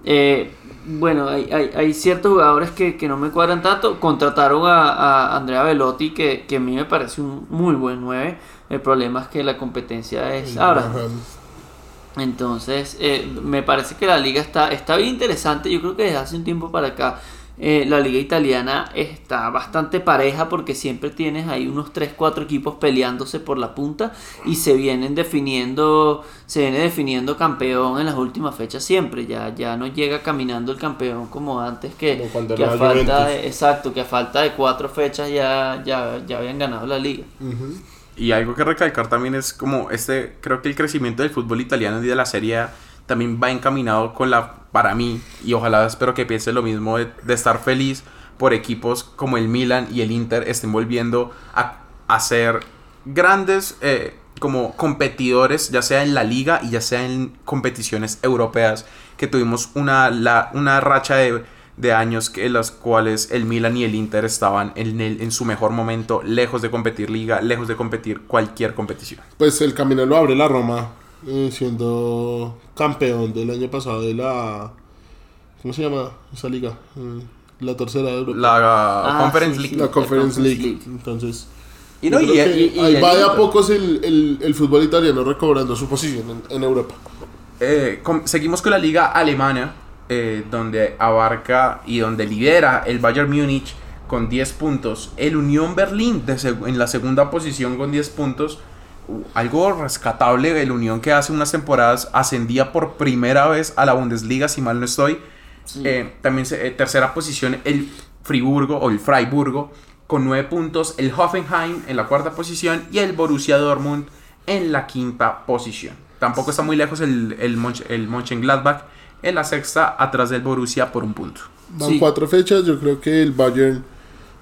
Eh, bueno, hay, hay- hay ciertos jugadores que, que no me cuadran tanto. Contrataron a, a Andrea Velotti, que, que a mí me parece un muy buen 9. El problema es que la competencia es Abraham. Ajá. Entonces, eh, me parece que la liga está, está bien interesante. Yo creo que desde hace un tiempo para acá, eh, la liga italiana está bastante pareja porque siempre tienes ahí unos 3-4 equipos peleándose por la punta y se vienen definiendo, se viene definiendo campeón en las últimas fechas siempre. Ya, ya no llega caminando el campeón como antes que, Como que a falta de, exacto, que a falta de cuatro fechas ya, ya, ya habían ganado la liga. Ujú. Y algo que recalcar también es como este, creo que el crecimiento del fútbol italiano y de la Serie A también va encaminado con la, para mí, y ojalá espero que piense lo mismo, de, de estar feliz por equipos como el Milan y el Inter estén volviendo a, ser grandes eh, como competidores, ya sea en la liga y ya sea en competiciones europeas, que tuvimos una, la, una racha de, de años que, en las cuales el Milan y el Inter estaban en, el- en su mejor momento, lejos de competir liga, lejos de competir cualquier competición. Pues el camino lo abre la Roma, eh, siendo campeón del año pasado de la ¿Cómo se llama esa liga? Eh, la tercera de Europa. La Ah, Conference sí, League. La Conference Conference League. League. Entonces, Y no, y, y- y ahí el va de a pocos el, el, el fútbol italiano recobrando su posición en, en Europa. Eh, seguimos con la liga alemana, eh, donde abarca y donde lidera el Bayern Múnich con 10 puntos. El Unión Berlín de en la segunda posición con 10 puntos. Uh, algo rescatable el Unión que hace unas temporadas ascendía por primera vez a la Bundesliga, si mal no estoy. Sí. Eh, también se- eh, tercera posición el Friburgo o el Freiburgo con 9 puntos. El Hoffenheim en la cuarta posición y el Borussia Dortmund en la quinta posición. Tampoco está muy lejos el, el, Monch- el Mönchengladbach en la sexta atrás del Borussia por un punto. Van Sí. cuatro fechas, yo creo que el Bayern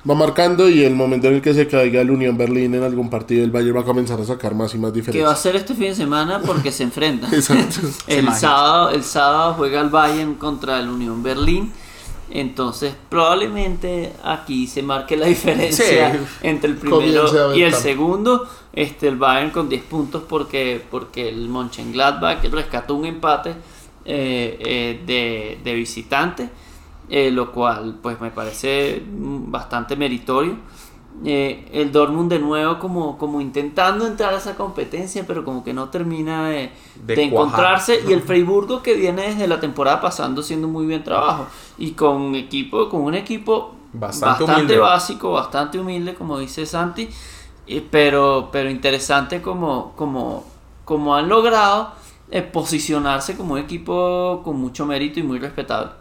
va marcando y el momento en el que se caiga el Unión Berlín en algún partido, el Bayern va a comenzar a sacar más y más Que va a diferencias. ser este fin de semana porque se enfrentan. Exacto. el, imagina. sábado, el sábado juega el Bayern contra el Unión Berlín. Entonces probablemente aquí se marque la diferencia Sí. entre el primero y el segundo. Este, el Bayern con 10 puntos porque, porque el Mönchengladbach rescató un empate de, de visitante, eh, lo cual pues me parece bastante meritorio. Eh, el Dortmund de nuevo como, como intentando entrar a esa competencia, pero como que no termina de, De de cuajar. encontrarse. Y el Freiburgo que viene desde la temporada pasando haciendo muy bien trabajo. Y con equipo, con un equipo Bastante básico, bastante humilde, como dice Santi. eh, pero, pero interesante como, como, como han logrado eh, posicionarse como un equipo con mucho mérito y muy respetable.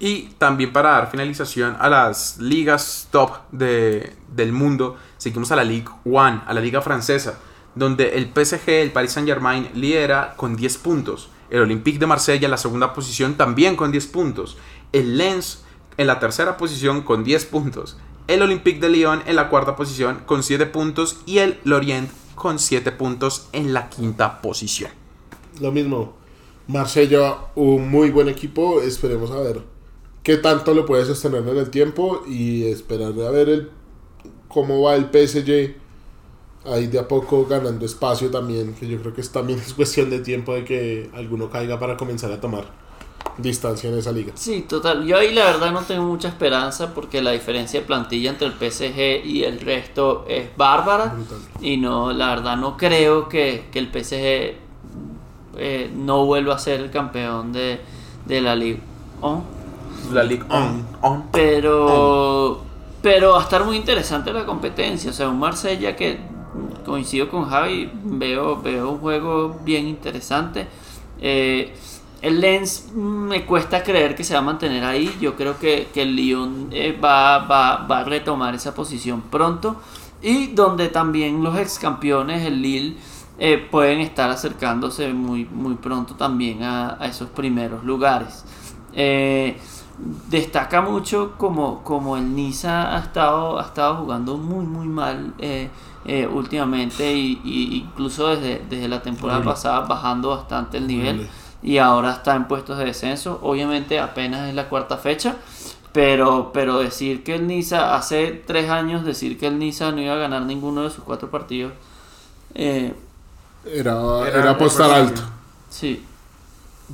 Y también para dar finalización a las ligas top de- del mundo, seguimos a la Ligue 1, a la liga francesa, donde el PSG, el Paris Saint Germain, lidera con 10 puntos. El Olympique de Marsella en la segunda posición también con 10 puntos. El Lens en la tercera posición con 10 puntos. El Olympique de Lyon en la cuarta posición con 7 puntos. Y el Lorient con 7 puntos en la quinta posición. Lo mismo. Marsella, un muy buen equipo. Esperemos a ver qué tanto lo puede sostener en el tiempo y esperar a ver el, cómo va el PSG. Ahí de a poco ganando espacio también, que yo creo que es, también es cuestión de tiempo de que alguno caiga para comenzar a tomar distancia en esa liga. Sí, total. Yo ahí la verdad no tengo mucha esperanza porque la diferencia de plantilla entre el PSG y el resto es bárbara. Brutal. Y no, la verdad no creo que, que el PSG eh, no vuelva a ser el campeón de, de la Liga. La Ligue 1. on. Pero, pero va a estar muy interesante la competencia. O sea, un Marsella que coincido con Javi, veo, veo un juego bien interesante. Eh, el Lens mm, me cuesta creer que se va a mantener ahí. Yo creo que, que el Lyon eh, va, va, va a retomar esa posición pronto. Y donde también los ex campeones, el Lille, eh, pueden estar acercándose muy, muy pronto también a, a esos primeros lugares. Eh, destaca mucho como, como el Niza ha estado, ha estado jugando muy muy mal eh, eh, últimamente y, y incluso desde, desde la temporada pasada bajando bastante el nivel y ahora está en puestos de descenso. Obviamente apenas es la cuarta fecha pero, pero decir que el Niza hace tres años decir que el Niza no iba a ganar ninguno de sus cuatro partidos eh, Era, Era era apostar alto. sí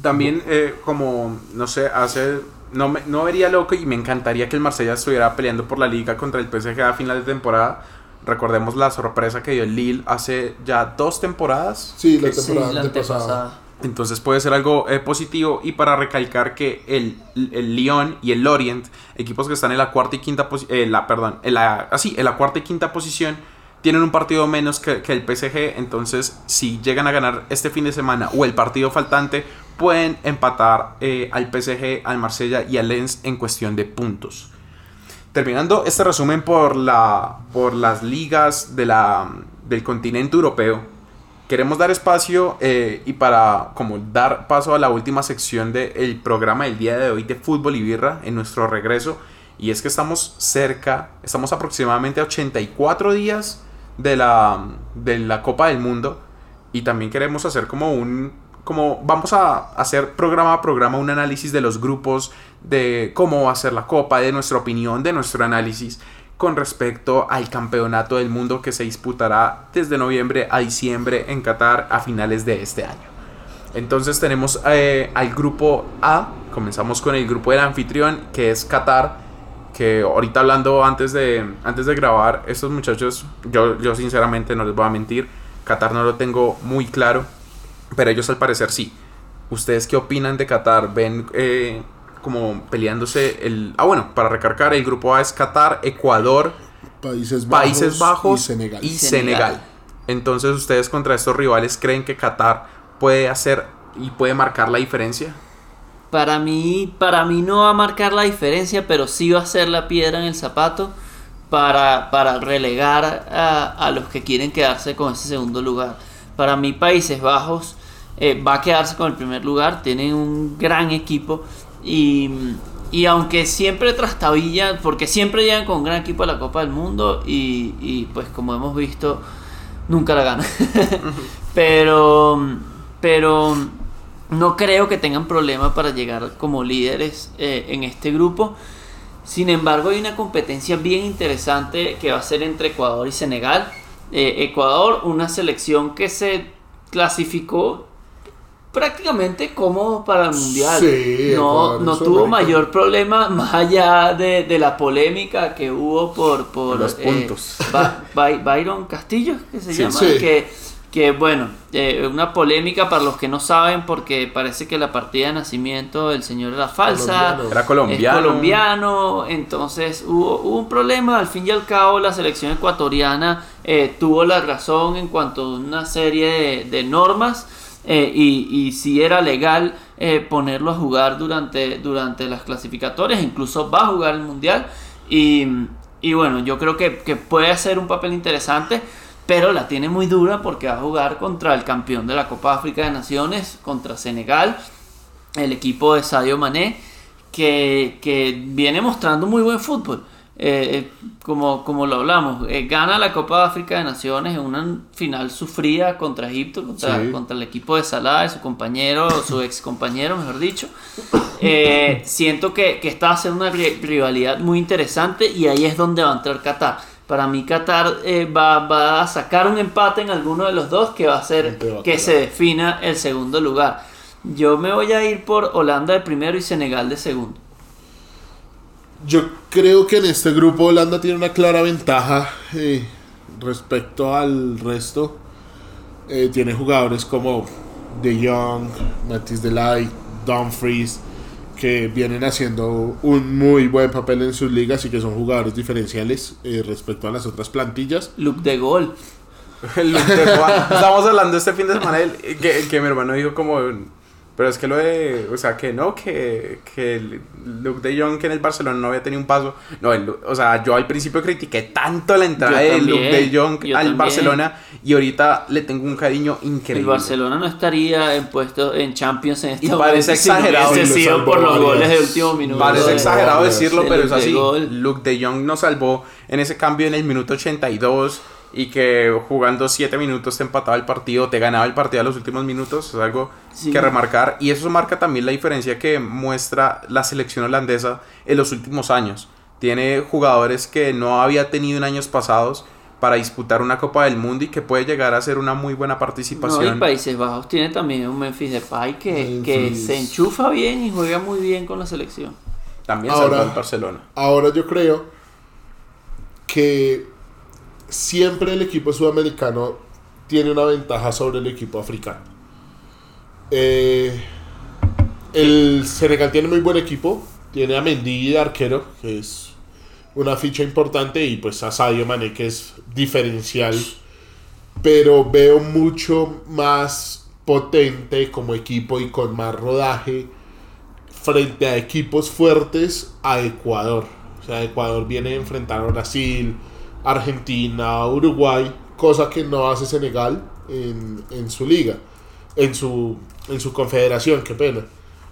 También, eh, como, no sé, hace. No, me, no vería loco y me encantaría que el Marsella estuviera peleando por la liga contra el PSG a final de temporada. Recordemos la sorpresa que dio el Lille hace ya dos temporadas. Sí, la Que sí, temporada la antepasada. antepasada. Entonces puede ser algo eh, positivo. Y para recalcar que el, el Lyon y el Lorient, equipos que están en la cuarta y quinta posición, la, perdón, en la, así, en la cuarta y quinta posición, tienen un partido menos que, el PSG. Entonces, si llegan a ganar este fin de semana o el partido faltante, pueden empatar eh, al PSG, al Marsella y al Lens en cuestión de puntos. Terminando este resumen por, la, por las ligas de la, del continente europeo, queremos dar espacio eh, y para como dar paso a la última sección del programa del día de hoy de Fútbol y Birra en nuestro regreso. Y es que estamos cerca, estamos aproximadamente a 84 días de la, de la Copa del Mundo. Y también queremos hacer como un... Como vamos a hacer programa a programa un análisis de los grupos, de cómo va a ser la Copa, de nuestra opinión, de nuestro análisis con respecto al campeonato del mundo que se disputará desde noviembre a diciembre en Qatar a finales de este año. Entonces tenemos eh, al grupo A, comenzamos con el grupo del anfitrión, que es Qatar, que ahorita hablando antes de, antes de grabar, estos muchachos, yo, yo sinceramente no les voy a mentir, Qatar no lo tengo muy claro, pero ellos al parecer sí. ¿Ustedes qué opinan de Qatar? ¿Ven eh, como peleándose el... Ah, bueno, para recargar, el grupo A es Qatar, Ecuador, Países Bajos, Países Bajos y Senegal. y Senegal. Senegal. Entonces, ¿ustedes contra estos rivales creen que Qatar puede hacer y puede marcar la diferencia? Para mí, para mí no va a marcar la diferencia, pero sí va a ser la piedra en el zapato para, para relegar a, a los que quieren quedarse con ese segundo lugar. Para mí, Países Bajos eh, va a quedarse con el primer lugar, tienen un gran equipo y, y aunque siempre trastabilla, porque siempre llegan con un gran equipo a la Copa del Mundo y, y, pues como hemos visto, nunca la ganan. pero, pero no creo que tengan problema para llegar como líderes eh, en este grupo. Sin embargo, hay una competencia bien interesante que va a ser entre Ecuador y Senegal. Eh, Ecuador, una selección que se clasificó prácticamente como para el mundial. Sí, no tuvo mayor problema más allá de, de la polémica que hubo por, por Los eh, puntos. Ba- By- Byron Castillo, que se Sí, llama, sí. que, que bueno, eh, una polémica para los que no saben porque parece que la partida de nacimiento del señor era falsa. Colombiano. Era colombiano. Es colombiano, entonces hubo, hubo un problema. Al fin y al cabo, la selección ecuatoriana eh, tuvo la razón en cuanto a una serie de, de normas eh, y, y si era legal eh, ponerlo a jugar durante, durante las clasificatorias, incluso va a jugar el mundial. Y, y bueno, yo creo que, que puede hacer un papel interesante. Pero la tiene muy dura porque va a jugar contra el campeón de la Copa África de Naciones, contra Senegal, el equipo de Sadio Mané, que, que viene mostrando muy buen fútbol. Eh, eh, como, como lo hablamos, eh, gana la Copa de África de Naciones en una final sufrida contra Egipto, contra, Sí. contra el equipo de Salah, de su compañero, su ex compañero, mejor dicho. Eh, siento que, que está haciendo una ri- rivalidad muy interesante y ahí es donde va a entrar Qatar. Para mí Qatar eh, va, va a sacar un empate en alguno de los dos que va a hacer que se defina el segundo lugar. Yo me voy a ir por Holanda de primero y Senegal de segundo. Yo creo que en este grupo Holanda tiene una clara ventaja eh, respecto al resto. Eh, tiene jugadores como De Jong, Matisse Delay, Dumfries, que vienen haciendo un muy buen papel en sus ligas y que son jugadores diferenciales eh, respecto a las otras plantillas. Look de gol. El. Estamos hablando este fin de semana que, que mi hermano dijo como... Pero es que lo de... O sea, que no, que, que Luke de Jong que en el Barcelona no había tenido un paso. No, el- o sea, yo al principio critiqué tanto la entrada Yo de Luke de Jong al también. Barcelona y ahorita le tengo un cariño increíble. El Barcelona no estaría en puesto en Champions en este Y parece momento si no exagerado. sido por los goles de último minuto. Parece de- exagerado de- decirlo, de pero es Luke de así. gol. Luke de Jong nos salvó en ese cambio en el minuto 82 y que jugando 7 minutos te empataba el partido, te ganaba el partido a los últimos minutos, es algo Sí. que remarcar. Y eso marca también la diferencia que muestra la selección holandesa en los últimos años. Tiene jugadores que no había tenido en años pasados para disputar una Copa del Mundo y que puede llegar a ser una muy buena No, participación. y Países Bajos tiene también un Memphis Depay que, que se enchufa bien y juega muy bien con la selección. También Ahora- salvó el Barcelona. Ahora yo creo que siempre el equipo sudamericano tiene una ventaja sobre el equipo africano. Eh, el Senegal tiene muy buen equipo, tiene a Mendy de arquero, que es una ficha importante, y pues a Sadio Mané, que es diferencial, pero veo mucho más potente como equipo y con más rodaje frente a equipos fuertes a Ecuador. O sea, Ecuador viene a enfrentar a Brasil, Argentina, Uruguay, cosa que no hace Senegal en, en su liga, en su, en su confederación, qué pena.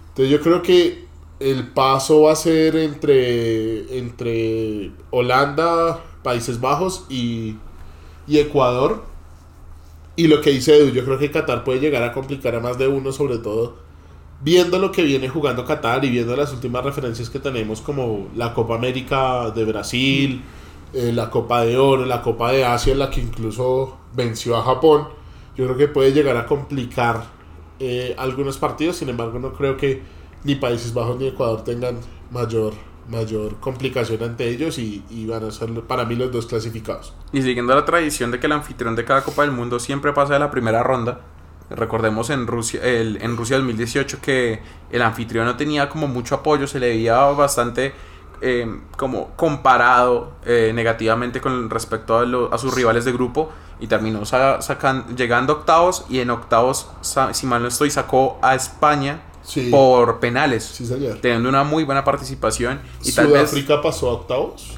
Entonces yo creo que el paso va a ser entre, entre Holanda, Países Bajos y, y Ecuador. Y lo que dice Edu, yo creo que Qatar puede llegar a complicar a más de uno, sobre todo viendo lo que viene jugando Qatar y viendo las últimas referencias que tenemos como la Copa América de Brasil, eh, la Copa de Oro, la Copa de Asia, la que incluso venció a Japón, yo creo que puede llegar a complicar eh, algunos partidos, sin embargo no creo que ni Países Bajos ni Ecuador tengan mayor, mayor complicación ante ellos y, y van a ser para mí los dos clasificados. Y siguiendo la tradición de que el anfitrión de cada Copa del Mundo siempre pasa de la primera ronda, recordemos en Rusia, el, en Rusia 2018 que el anfitrión no tenía como mucho apoyo, se le veía bastante eh, como comparado eh, negativamente con respecto a, lo- a sus rivales de grupo y terminó sa- sacan- llegando a octavos y en octavos, si mal no estoy, sacó a España Sí. por penales, Sí, señor. teniendo una muy buena participación y tal vez... Sudáfrica pasó a octavos.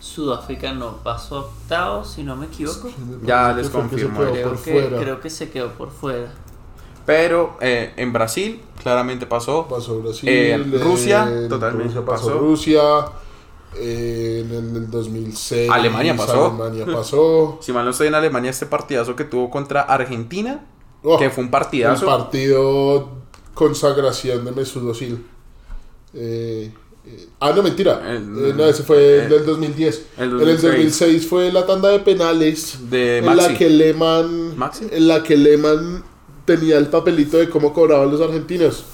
Sudáfrica no pasó a octavos, si no me equivoco. Ya les que que confirmo. quedó Creo que, creo que se quedó por fuera. Pero eh, en Brasil claramente pasó. Pasó Brasil. Eh, Rusia, en totalmente Rusia pasó. pasó. Rusia. en el, el 2006. Alemania pasó. Alemania pasó. Si mal no estoy en Alemania, este partidazo que tuvo contra Argentina, Oh, que fue un partidazo. partido consagración de Mesut Özil. Eh, eh, ah, no, mentira. El- Eh, no, ese fue el el- del 2010. el En el 2006. 2006 fue la tanda de penales. De en la que Lehmann. Maxi. En la que Lehmann tenía el papelito de cómo cobraban los argentinos.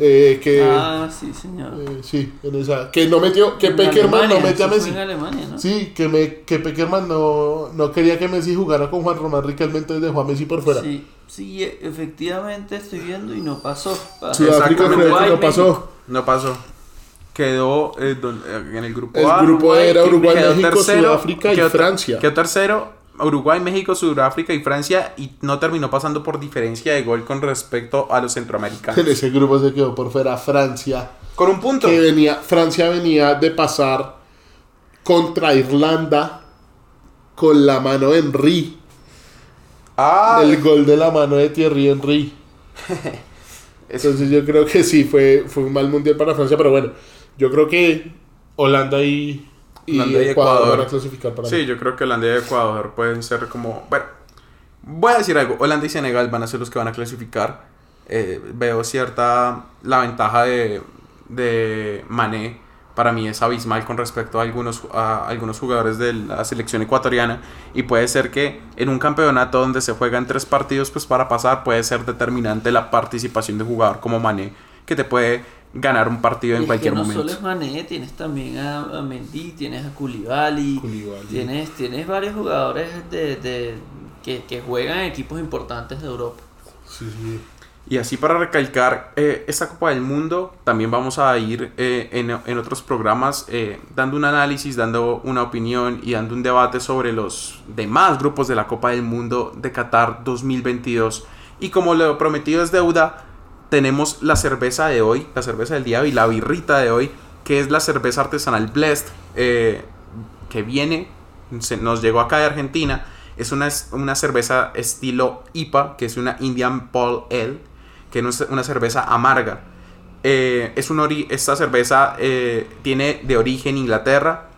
Eh, que. Ah, sí, señor. eh, sí, en esa. Que no metió. Que En Peckerman no mete a Messi. en Alemania, ¿no? Sí, que, me, que Peckerman no, no quería que Messi jugara con Juan Román Riquelme, entonces dejó a Messi por fuera. Sí, sí, e- efectivamente estoy viendo y no pasó. Pa- Sudáfrica creo que Exactamente. no pasó. No pasó. Quedó eh, don- en el grupo El A. grupo era Uruguay, México, Sudáfrica y quedó Francia. Quedó tercero. Uruguay, México, Sudáfrica y Francia. Y no terminó pasando por diferencia de gol con respecto a los En centroamericanos. ese grupo se quedó por fuera Francia. Con un punto. Que venía, Francia venía de pasar contra Irlanda con la mano de Henry. Ah, El gol de la mano de Thierry Henry. Entonces yo creo que sí, fue, fue un mal mundial para Francia, pero bueno, yo creo que Holanda y Holanda y Ecuador, Ecuador. van a clasificar para Sí, mí. yo creo que Holanda y Ecuador pueden ser como. Bueno, voy a decir algo. Holanda y Senegal van a ser los que van a clasificar. Eh, veo cierta. La ventaja de, de Mané para mí es abismal con respecto a algunos, a algunos jugadores de la selección ecuatoriana. Y puede ser que en un campeonato donde se juegan tres partidos, pues para pasar puede ser determinante la participación de un jugador como Mané, que te puede ganar un partido Y en es cualquier que no momento. solo es Mané, tienes también a, a Mendy, tienes a Koulibaly, Koulibaly. tienes, tienes varios jugadores de, de- que, que juegan en equipos importantes de Europa. Sí, sí. Y así para recalcar eh, esta Copa del Mundo, también vamos a ir eh, en, en otros programas eh, dando un análisis, dando una opinión y dando un debate sobre los demás grupos de la Copa del Mundo de Qatar 2022. Y como lo prometido es deuda, tenemos la cerveza de hoy, la cerveza del día y la birrita de hoy, que es la cerveza artesanal Blessed, eh, que viene, se- nos llegó acá de Argentina. Es una, una cerveza estilo IPA, que es una Indian Pale Ale, que no es una cerveza amarga. Eh, es un ori- esta cerveza eh, tiene de origen Inglaterra.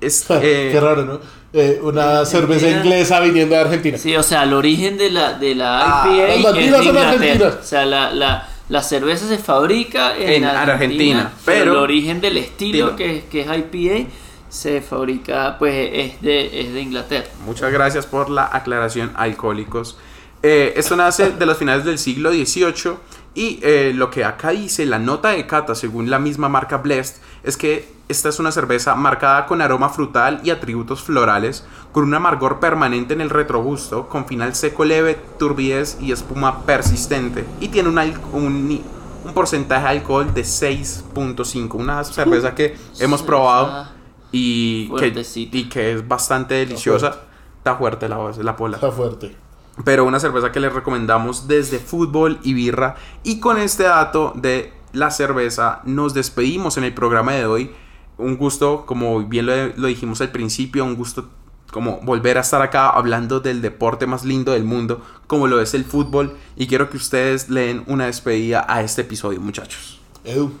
Es, eh, Qué raro, ¿no? Eh, una Argentina. cerveza inglesa viniendo de Argentina. Sí, o sea, el origen de la, de la Ah, IPA las es son argentinas. O sea, la, la, la cerveza se fabrica en, En Argentina, Argentina, pero, pero- el origen del estilo, Estilo. que, que es IPA se fabrica, pues es de, es de Inglaterra. Muchas gracias por la aclaración, alcohólicos. Eh, esto nace de los finales del siglo XVIII y eh, lo que acá dice la nota de cata, según la misma marca Blessed, es que esta es una cerveza marcada con aroma frutal y atributos florales, con un amargor permanente en el retrogusto, con final seco leve, turbidez y espuma persistente, y tiene un, un, un porcentaje de alcohol de 6.5, una cerveza que hemos probado y que, fuertecita. y que es bastante deliciosa. Está fuerte la, la pola. Está fuerte. Pero una cerveza que les recomendamos desde fútbol y birra. Y con este dato de la cerveza nos despedimos en el programa de hoy. Un gusto, como bien lo, lo dijimos al principio, un gusto como volver a estar acá hablando del deporte más lindo del mundo, como lo es el fútbol. Y quiero que ustedes le den una despedida a este episodio, muchachos. Edu.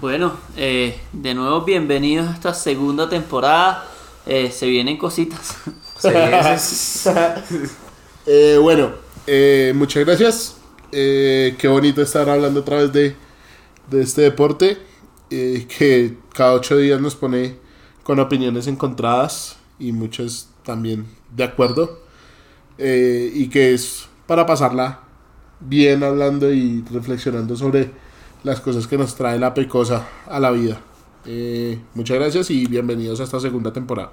Bueno, eh, de nuevo bienvenidos a esta segunda temporada. Eh, se vienen cositas. Sí, ese es- Eh, bueno, eh, muchas gracias. Eh, qué bonito estar hablando otra vez de, este deporte eh, que cada ocho días nos pone con opiniones encontradas y muchas también de acuerdo. Eh, y que es para pasarla bien hablando y reflexionando sobre las cosas que nos trae la pecosa a la vida. Eh, muchas gracias y bienvenidos a esta segunda temporada.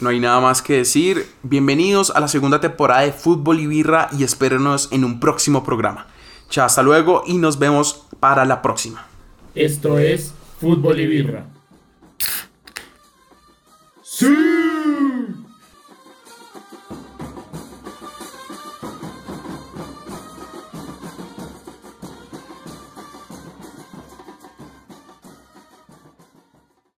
No hay nada más que decir. Bienvenidos a la segunda temporada de Fútbol y Birra y espérenos en un próximo programa. Chao, hasta luego y nos vemos para la próxima. Esto es Fútbol y Birra. ¡Sí!